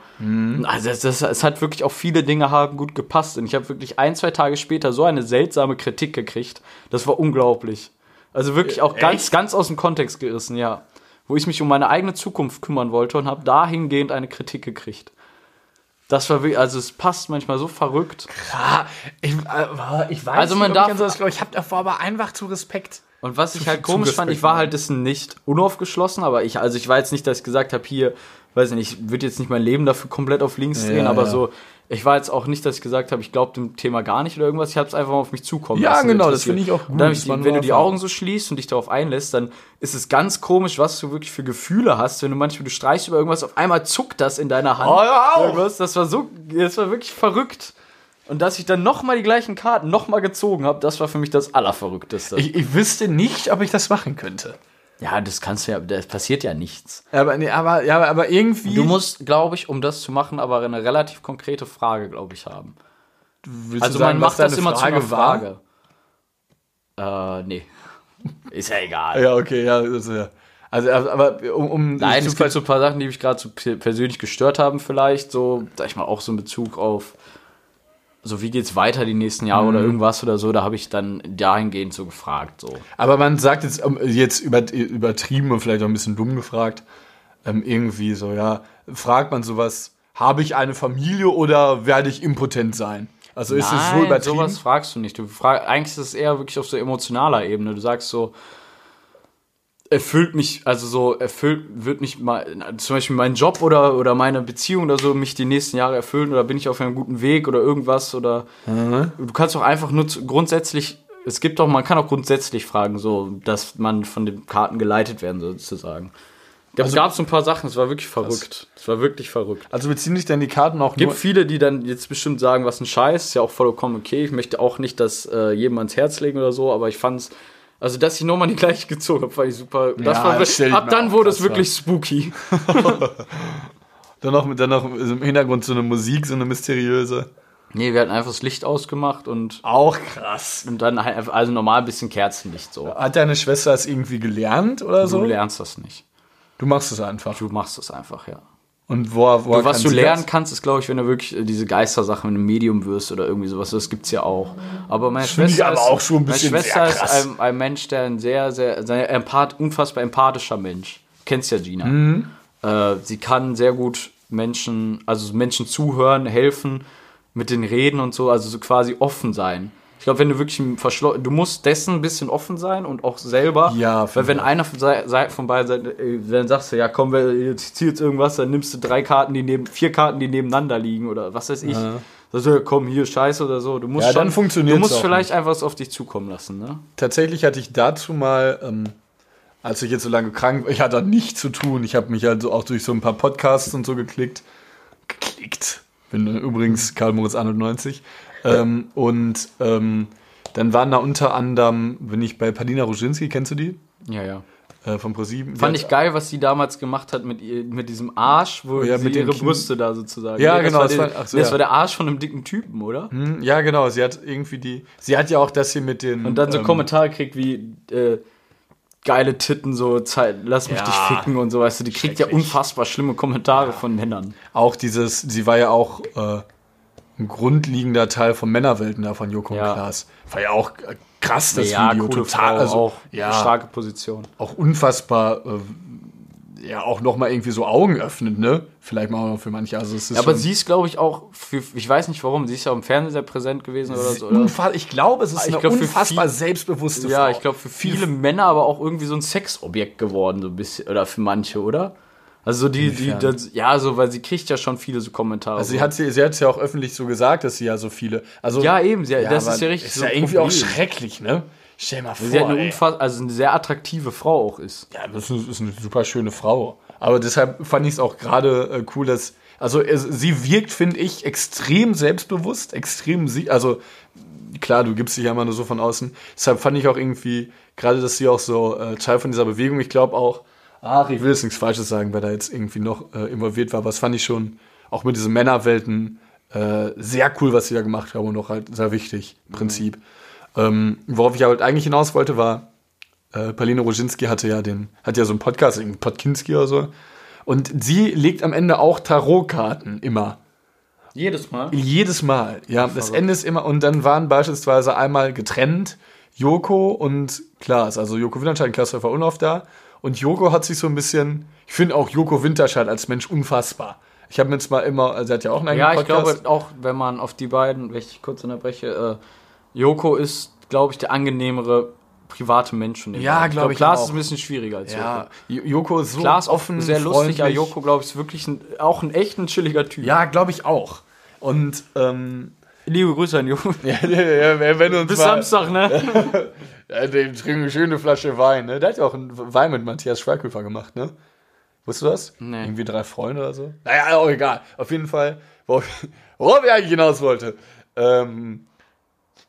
Also es, es, es hat wirklich auch viele Dinge haben gut gepasst und ich habe wirklich ein, zwei Tage später so eine seltsame Kritik gekriegt. Das war unglaublich. Also wirklich auch ganz, Echt? ganz aus dem Kontext gerissen, ja. Wo ich mich um meine eigene Zukunft kümmern wollte und habe dahingehend eine Kritik gekriegt. Das war wirklich, also es passt manchmal so verrückt. Ja, ich, äh, ich weiß Also man nicht, darf- ich, glaube. ich habe davor aber einfach zu Respekt. Und was ich halt komisch fand, ich war halt dessen nicht unaufgeschlossen, aber ich, also ich war jetzt nicht, dass ich gesagt habe, hier, weiß ich nicht, ich würde jetzt nicht mein Leben dafür komplett auf links drehen, Ja, aber ja. so, ich war jetzt auch nicht, dass ich gesagt habe, ich glaube dem Thema gar nicht oder irgendwas, ich habe es einfach mal auf mich zukommen Ja, lassen, genau, das finde ich auch gut. Ich die, wenn du die. Augen so schließt und dich darauf einlässt, dann ist es ganz komisch, was du wirklich für Gefühle hast, wenn du manchmal, du streichst über irgendwas, auf einmal zuckt das in deiner Hand. Oh, auf! Irgendwas, das war so, das war wirklich verrückt. Und dass ich dann nochmal die gleichen Karten nochmal gezogen habe, das war für mich das Allerverrückteste. Ich, ich wüsste nicht, ob ich das machen könnte. Ja, das kannst du ja, das passiert ja nichts. Aber, nee, aber, ja, aber- irgendwie. Du musst, glaube ich, um das zu machen, aber eine relativ konkrete Frage, glaube ich, haben. Willst Also du sagen, man macht das immer zu einer? Frage. Äh, nee. Ist ja egal. Ja, okay, ja. Also, ja. also aber um, um Nein, es gibt so ein paar Sachen, die mich gerade so pe- persönlich gestört haben, vielleicht. So, sag ich mal, auch so in Bezug auf, so wie geht's weiter die nächsten Jahre Mhm. oder irgendwas oder so, da habe ich dann dahingehend so gefragt. So. Aber man sagt jetzt, ähm, jetzt über, übertrieben und vielleicht auch ein bisschen dumm gefragt, ähm, irgendwie so, ja, fragt man sowas, habe ich eine Familie oder werde ich impotent sein? Also ist es so Nein, übertrieben? sowas fragst du nicht. Du frag, eigentlich ist es eher wirklich auf so emotionaler Ebene. Du sagst so, erfüllt mich, also so, erfüllt, wird mich mal, zum Beispiel mein Job oder, oder meine Beziehung oder so mich die nächsten Jahre erfüllen oder bin ich auf einem guten Weg oder irgendwas oder du kannst auch einfach nur zu, grundsätzlich, es gibt doch, man kann auch grundsätzlich fragen, so, dass man von den Karten geleitet werden sozusagen. Da Also gab es so ein paar Sachen, es war wirklich verrückt. Es war wirklich verrückt. Also beziehen sich dann die Karten auch gibt viele, die dann jetzt bestimmt sagen, was ein Scheiß, ist ja auch vollkommen okay. Ich möchte auch nicht das äh, jedem ans Herz legen oder so, aber ich fand's, also dass ich nochmal die gleiche gezogen habe, fand ich super. Das Ja, war, ab dann wurde es wirklich spooky. Dann noch, mit- dann noch im Hintergrund so eine Musik, so eine mysteriöse. Nee, wir hatten einfach das Licht ausgemacht und, Auch krass. und dann halt einfach, also normal ein bisschen Kerzenlicht so. Hat deine Schwester das irgendwie gelernt oder so? Du lernst das nicht. Du machst es einfach. Du machst das einfach, ja. Und wo, wo Du, was du lernen kannst, ist, glaube ich, wenn du wirklich äh, diese Geistersachen, wenn du Medium wirst oder irgendwie sowas, das gibt's ja auch. Aber meine Schwester, aber ist, auch schon ein meine Schwester ist ein, ein Mensch, der ein sehr, sehr, sehr empath, unfassbar empathischer Mensch. Kennst ja Gina. Mhm. Äh, sie kann sehr gut Menschen, also Menschen zuhören, helfen, mit den reden und so, also so quasi offen sein. Ich glaube, wenn du wirklich ein verschlo du musst dessen ein bisschen offen sein und auch selber. Ja, weil wenn einer von, von beiden Seiten, äh, dann sagst du, ja komm, wir- jetzt zieh jetzt irgendwas, dann nimmst du drei Karten, die neben, vier Karten, die nebeneinander liegen oder was weiß ich. Sagst du, ja, komm, hier, scheiße oder so. Du musst Ja, dann schon, Du musst vielleicht einfach was auf dich zukommen lassen, ne? Tatsächlich hatte ich dazu mal, ähm, als ich jetzt so lange krank war, ich hatte nichts zu tun. Ich habe mich also auch durch so ein paar Podcasts und so geklickt. Geklickt. Bin übrigens Karl Moritz 91. Ähm, und ähm, dann waren da unter anderem, bin ich bei Palina Roginski, kennst du die? Ja, ja. Äh, von ProSieben. Fand ich geil, was sie damals gemacht hat mit, ihr, mit diesem Arsch, wo ja, sie ihre Knie- Brüste da sozusagen. Ja, das genau, War das war- so, nee, das ja. war der Arsch von einem dicken Typen, oder? Hm, Ja, genau. Sie hat irgendwie die. Sie hat ja auch das hier mit den. Und dann so ähm, Kommentare kriegt wie äh, geile Titten, so Zeit, lass mich Ja. dich ficken und so, weißt du, die kriegt ja unfassbar schlimme Kommentare von Männern. Auch dieses. Sie war ja auch äh, ein grundlegender Teil von Männerwelten da von Joko Ja. und Klaas. War ja auch äh, krass, das ja, Video. total. Frau, also, auch ja, starke Position. auch unfassbar. Äh, ja, auch nochmal irgendwie so Augen öffnet, ne? Vielleicht mal für manche. Also, es ist Ja, aber sie ist, glaube ich, auch, für, ich weiß nicht warum, sie ist ja im Fernsehen sehr präsent gewesen oder so. Oder? Ich glaube, es ist Ich eine glaub, unfassbar viel- selbstbewusste Ja, Frau. ich glaube, für viele Männer aber auch irgendwie so ein Sexobjekt geworden, so ein bisschen, oder für manche, oder? Also so die, die, das, ja, so, weil sie kriegt ja schon viele so Kommentare. Also so. sie hat sie, sie hat's ja auch öffentlich so gesagt, dass sie ja so viele. Also Ja, eben, sie- das aber ist ja richtig Ist so ja irgendwie auch Problem. schrecklich, ne? Stell mal vor. sie hat eine unfass, also eine sehr attraktive Frau auch ist. Ja, das ist, ist eine super schöne Frau. Aber deshalb fand ich es auch gerade äh, cool, dass. Also es, sie wirkt, finde ich, extrem selbstbewusst, extrem sie. Also klar, du gibst dich ja immer nur so von außen. Deshalb fand ich auch irgendwie, gerade, dass sie auch so äh, Teil von dieser Bewegung, ich glaube auch, ach, ich will jetzt nichts Falsches sagen, wer da jetzt irgendwie noch äh, involviert war, aber das fand ich schon auch mit diesen Männerwelten äh, sehr cool, was sie da gemacht haben und auch halt sehr wichtig, im Prinzip. Ähm, worauf ich halt eigentlich hinaus wollte, war, äh, Paulina Roginski hatte ja den, hat ja so einen Podcast, irgendwie Podkinski oder so. Und sie legt am Ende auch Tarotkarten immer. Jedes Mal. Jedes Mal. Ja, das Ende ist immer, und dann waren beispielsweise einmal getrennt Joko und Klaas. Also Joko Winterscheid und Klaas Häufer Unhoff da. Und Joko hat sich so ein bisschen, ich finde auch Joko Winterscheid als Mensch unfassbar. Ich habe mir jetzt mal immer, also er hat ja auch einen eigenen Ja, ich Podcast. glaube auch, wenn man auf die beiden, wenn ich kurz unterbreche, äh, Joko ist, glaube ich, der angenehmere private Menschen. Ja, glaub ich Klaas auch. ist ein bisschen schwieriger als Ja, Joko. Joko ist so Klaas offen, sehr lustig, ja, freundlich. Joko, glaube ich, ist wirklich ein, auch ein echt ein chilliger Typ. Ja, glaube ich auch. Und ähm, Liebe Grüße an Joko. ja, ja, wenn uns Bis mal, Samstag, ne? Ja, dem trinken eine schöne Flasche Wein, ne? Der hat ja auch einen Wein mit Matthias Schweighöfer gemacht, ne? Wusstest du das? Nee. Irgendwie drei Freunde oder so? Naja, auch egal. Auf jeden Fall, worauf, worauf ich eigentlich hinaus wollte. Ähm,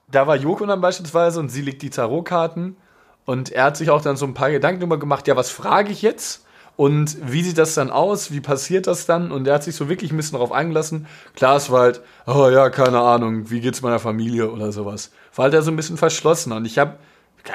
da war Joko dann beispielsweise und sie legt die Tarotkarten und er hat sich auch dann so ein paar Gedanken darüber gemacht, ja, was frage ich jetzt? Und wie sieht das dann aus? Wie passiert das dann? Und er hat sich so wirklich ein bisschen darauf eingelassen. Klar, es war halt, oh ja, keine Ahnung, wie geht's meiner Familie oder sowas. War halt er so ein bisschen verschlossener. Und ich habe,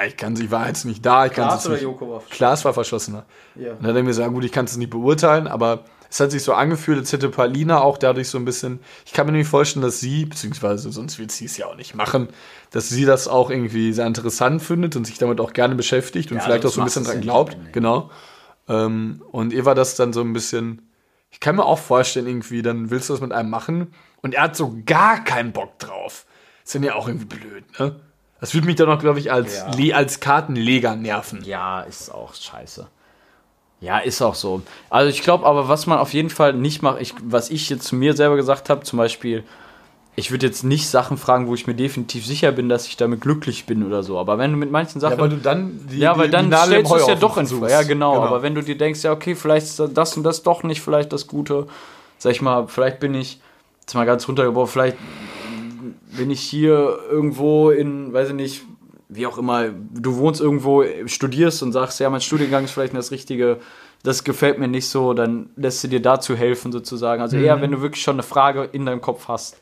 ich kann, ich war jetzt nicht da, ich kann es nicht. Joko war Klaas war verschlossener. Ja. Und dann hat er mir gesagt, gut, ich kann es nicht beurteilen, aber es hat sich so angefühlt, als hätte Paulina auch dadurch so ein bisschen, ich kann mir nämlich vorstellen, dass sie, beziehungsweise sonst wird sie es ja auch nicht machen, dass sie das auch irgendwie sehr interessant findet und sich damit auch gerne beschäftigt und Ja, vielleicht auch so ein bisschen dran glaubt. Genau. Ähm, und ihr war das dann so ein bisschen, ich kann mir auch vorstellen, irgendwie, dann willst du das mit einem machen und er hat so gar keinen Bock drauf. Das ist dann ja auch irgendwie blöd, ne? Das würde mich dann auch, glaube ich, als, Ja. Als Kartenleger nerven. Ja, ist auch scheiße. Ja, ist auch so. Also ich glaube aber, was man auf jeden Fall nicht macht, ich, was ich jetzt zu mir selber gesagt habe, zum Beispiel, ich würde jetzt nicht Sachen fragen, wo ich mir definitiv sicher bin, dass ich damit glücklich bin oder so. Aber wenn du mit manchen Sachen. Ja, weil du dann die, ja, weil die- dann stellst du es ja doch in. Frage. Ja, genau, Aber wenn du dir denkst, ja, okay, vielleicht ist das und das doch nicht vielleicht das Gute, sag ich mal, vielleicht bin ich, jetzt mal ganz runtergebrochen, vielleicht bin ich hier irgendwo in, weiß ich nicht, wie auch immer, du wohnst irgendwo, studierst und sagst, ja, mein Studiengang ist vielleicht nicht das Richtige, das gefällt mir nicht so, dann lässt du dir dazu helfen sozusagen. Also eher, wenn du wirklich schon eine Frage in deinem Kopf hast.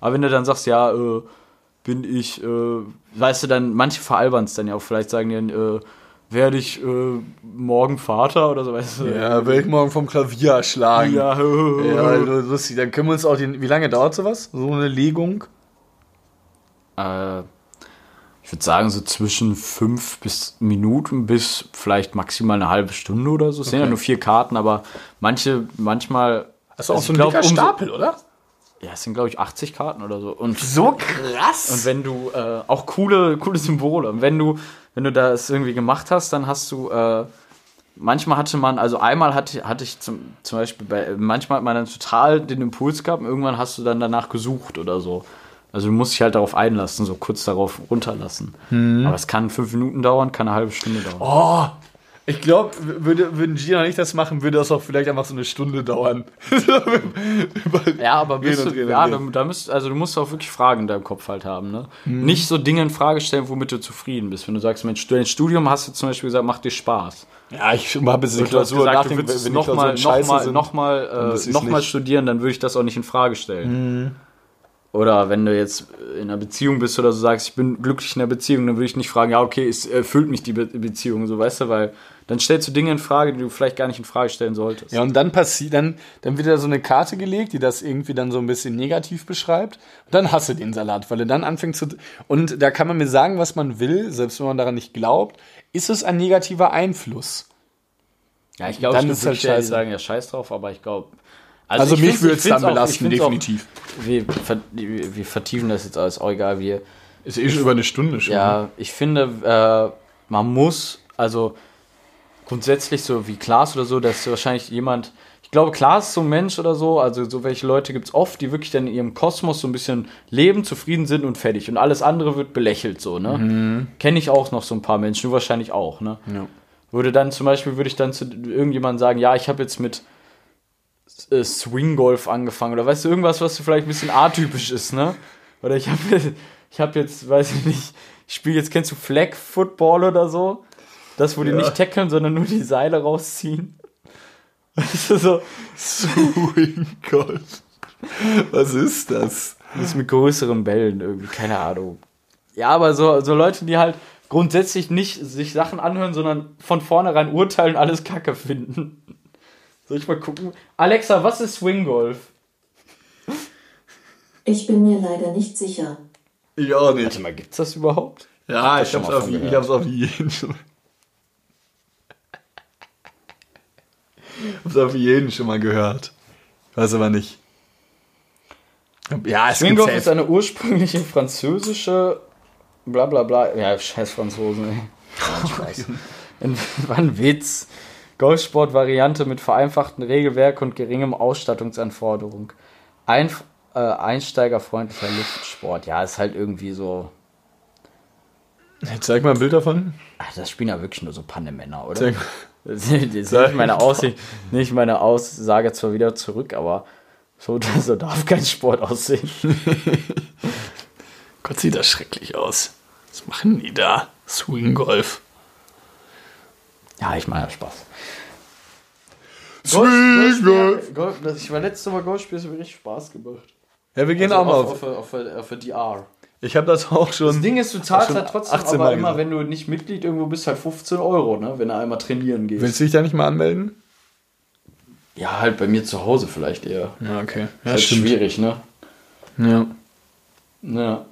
Aber wenn du dann sagst, ja, äh, bin ich, äh, weißt du, dann, manche veralbern es dann ja auch, vielleicht sagen die dann, äh, werde ich äh, morgen Vater oder so, weißt du. Ja, werde ich morgen vom Klavier erschlagen. Ja, Ja, lustig. Dann können wir uns auch den. Wie lange dauert sowas? So eine Legung? Äh, ich würde sagen, so zwischen fünf bis Minuten bis vielleicht maximal eine halbe Stunde oder so. Es sind ja Okay. nur vier Karten, aber manche, manchmal. Das ist auch Also so ein glaub, dicker Stapel, oder? Ja, es sind, glaube ich, 80 Karten oder so. Und, So krass. und wenn du äh, auch coole, coole Symbole. Und wenn du, wenn du das irgendwie gemacht hast, dann hast du. Äh, manchmal hatte man, also einmal hatte, hatte ich zum, zum Beispiel bei, manchmal hat man dann total den Impuls gehabt und irgendwann hast du dann danach gesucht oder so. Also du musst dich halt darauf einlassen, so kurz darauf runterlassen. Aber es kann fünf Minuten dauern, kann eine halbe Stunde dauern. oh, ich glaube, würde, würden Gina nicht das machen, würde das auch vielleicht einfach so eine Stunde dauern. Ja, aber bist du, ja, da, da müsst, also du musst auch wirklich Fragen in deinem Kopf halt haben, ne? Nicht so Dinge in Frage stellen, womit du zufrieden bist. Wenn du sagst, Mensch, dein Studium hast du zum Beispiel gesagt, macht dir Spaß. ja, ich habe jetzt die Und du hast Klausur gesagt, nach du dem, willst wenn nochmal noch mal, sind. noch mal, äh, noch mal nicht. studieren, dann würde ich das auch nicht in Frage stellen. Oder wenn du jetzt in einer Beziehung bist oder so sagst, ich bin glücklich in einer Beziehung, dann würde ich nicht fragen, ja, okay, es erfüllt mich die Be Beziehung, so weißt du, weil dann stellst du Dinge in Frage, die du vielleicht gar nicht in Frage stellen solltest. Ja, und dann passiert, dann, dann wird da so eine Karte gelegt, die das irgendwie dann so ein bisschen negativ beschreibt. Und dann hasse den Salat, weil er dann anfängt zu. Und da kann man mir sagen, was man will, selbst wenn man daran nicht glaubt. Ist es ein negativer Einfluss? Ja, ich glaube, Dann es ist halt scheiße. sagen ja scheiß drauf, aber ich glaube. Also, ich mich würde es dann auch- belasten, auch- definitiv. Wir, ver wir wir vertiefen das jetzt alles, auch egal wie. Ist eh schon über eine Stunde schon. Ja, ich finde, äh, man muss, also grundsätzlich so wie Klaas oder so, dass wahrscheinlich jemand, ich glaube, Klaas ist so ein Mensch oder so, also so welche Leute gibt es oft, die wirklich dann in ihrem Kosmos so ein bisschen leben, zufrieden sind und fertig. Und alles andere wird belächelt so, ne? Kenne ich auch noch so ein paar Menschen, du wahrscheinlich auch, ne? Ja. Würde dann zum Beispiel, würde ich dann zu irgendjemandem sagen, ja, ich habe jetzt mit äh, Swinggolf angefangen oder weißt du, irgendwas, was vielleicht ein bisschen atypisch ist, ne? Oder ich habe ich hab jetzt, weiß ich nicht, ich spiele jetzt, kennst du Flag Football oder so? Das, wo die nicht tackeln, sondern nur die Seile rausziehen. Weißt du, so, Swing Golf. Was ist das? das mit größeren Bällen irgendwie, keine Ahnung. Ja, aber so, so Leute, die halt grundsätzlich nicht sich Sachen anhören, sondern von vornherein urteilen, alles Kacke finden. Soll ich mal gucken? Alexa, was ist Swinggolf? Ich bin mir leider nicht sicher. Ich auch nicht. Warte mal, gibt's das überhaupt? Ja, ich schon hab's, auf, ich gehört. hab's auf jeden schon. hab's auf jeden schon mal gehört. Weiß aber nicht. Ja, es gibt Swinggolf ist eine ursprüngliche französische bla bla bla. Ja, scheiß Franzosen, ey. Spaß. Ein- War ein Witz. Golfsport-Variante mit vereinfachtem Regelwerk und geringem Ausstattungsanforderung. Ein, äh, einsteigerfreundlicher Luftsport. Ja, ist halt irgendwie so. Jetzt zeig mal ein Bild davon. Ach, das spielen ja wirklich nur so Panne-Männer, oder? Zeig. Das ist nicht meine, Aussicht, nicht meine Aussage zwar wieder zurück, aber so, so darf kein Sport aussehen. Gott, sieht das schrecklich aus. Was machen die da? Swing Golf. Ja, ich meine Spaß. Swing Golf. Golf, das, ich war letztes Mal Golf spielen, das hat mir richtig Spaß gemacht. Ja, wir gehen Also auch mal auf, auf. auf, auf, auf, auf DR. Ich habe das auch schon. Das Ding ist, du zahlst halt trotzdem 18 aber Mal immer, gesagt. wenn du nicht Mitglied irgendwo bist, halt 15 Euro, ne? wenn du einmal trainieren gehst. Willst du dich da nicht mal anmelden? ja, halt bei mir zu Hause vielleicht eher. Ja, okay. Ja, ist halt schwierig, ne? Ja. Ja.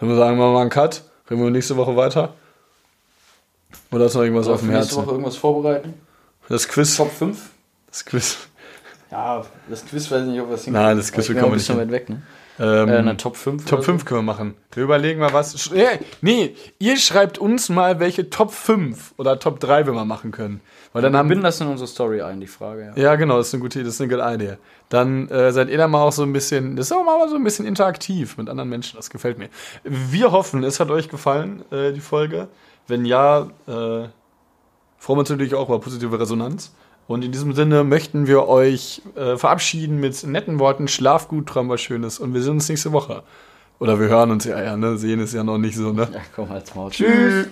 Sollen wir sagen, machen wir mal einen Cut? Reden wir nächste Woche weiter? Oder hast du noch irgendwas Soll auf dem nächste Herzen? Woche irgendwas vorbereiten? Das Quiz. Top 5? Das Quiz. Ja, das Quiz weiß ich nicht, ob wir es Nein, das Quiz wir bekommen wir ein bisschen nicht weit weg, ne? Ähm, Äh, eine Top 5? Top 5 können wir machen. Wir überlegen mal was. Sch- äh, Nee, ihr schreibt uns mal, welche Top 5 oder Top 3 wir mal machen können. Weil dann Dann haben binden das in unsere Story ein, die Frage, ja. Ja, genau, das ist eine gute Idee, das ist eine gute Idee. Dann äh, seid ihr da mal auch so ein bisschen, das ist auch mal so ein bisschen interaktiv mit anderen Menschen, das gefällt mir. Wir hoffen, es hat euch gefallen, äh, die Folge. Wenn ja, äh, freuen wir uns natürlich auch über positive Resonanz. Und in diesem Sinne möchten wir euch äh, verabschieden mit netten Worten, schlaf gut, träum was Schönes und wir sehen uns nächste Woche. Oder wir hören uns ja, ja, ne? Sehen ist ja noch nicht so, ne? Ja, komm, halt's Maul. Tschüss.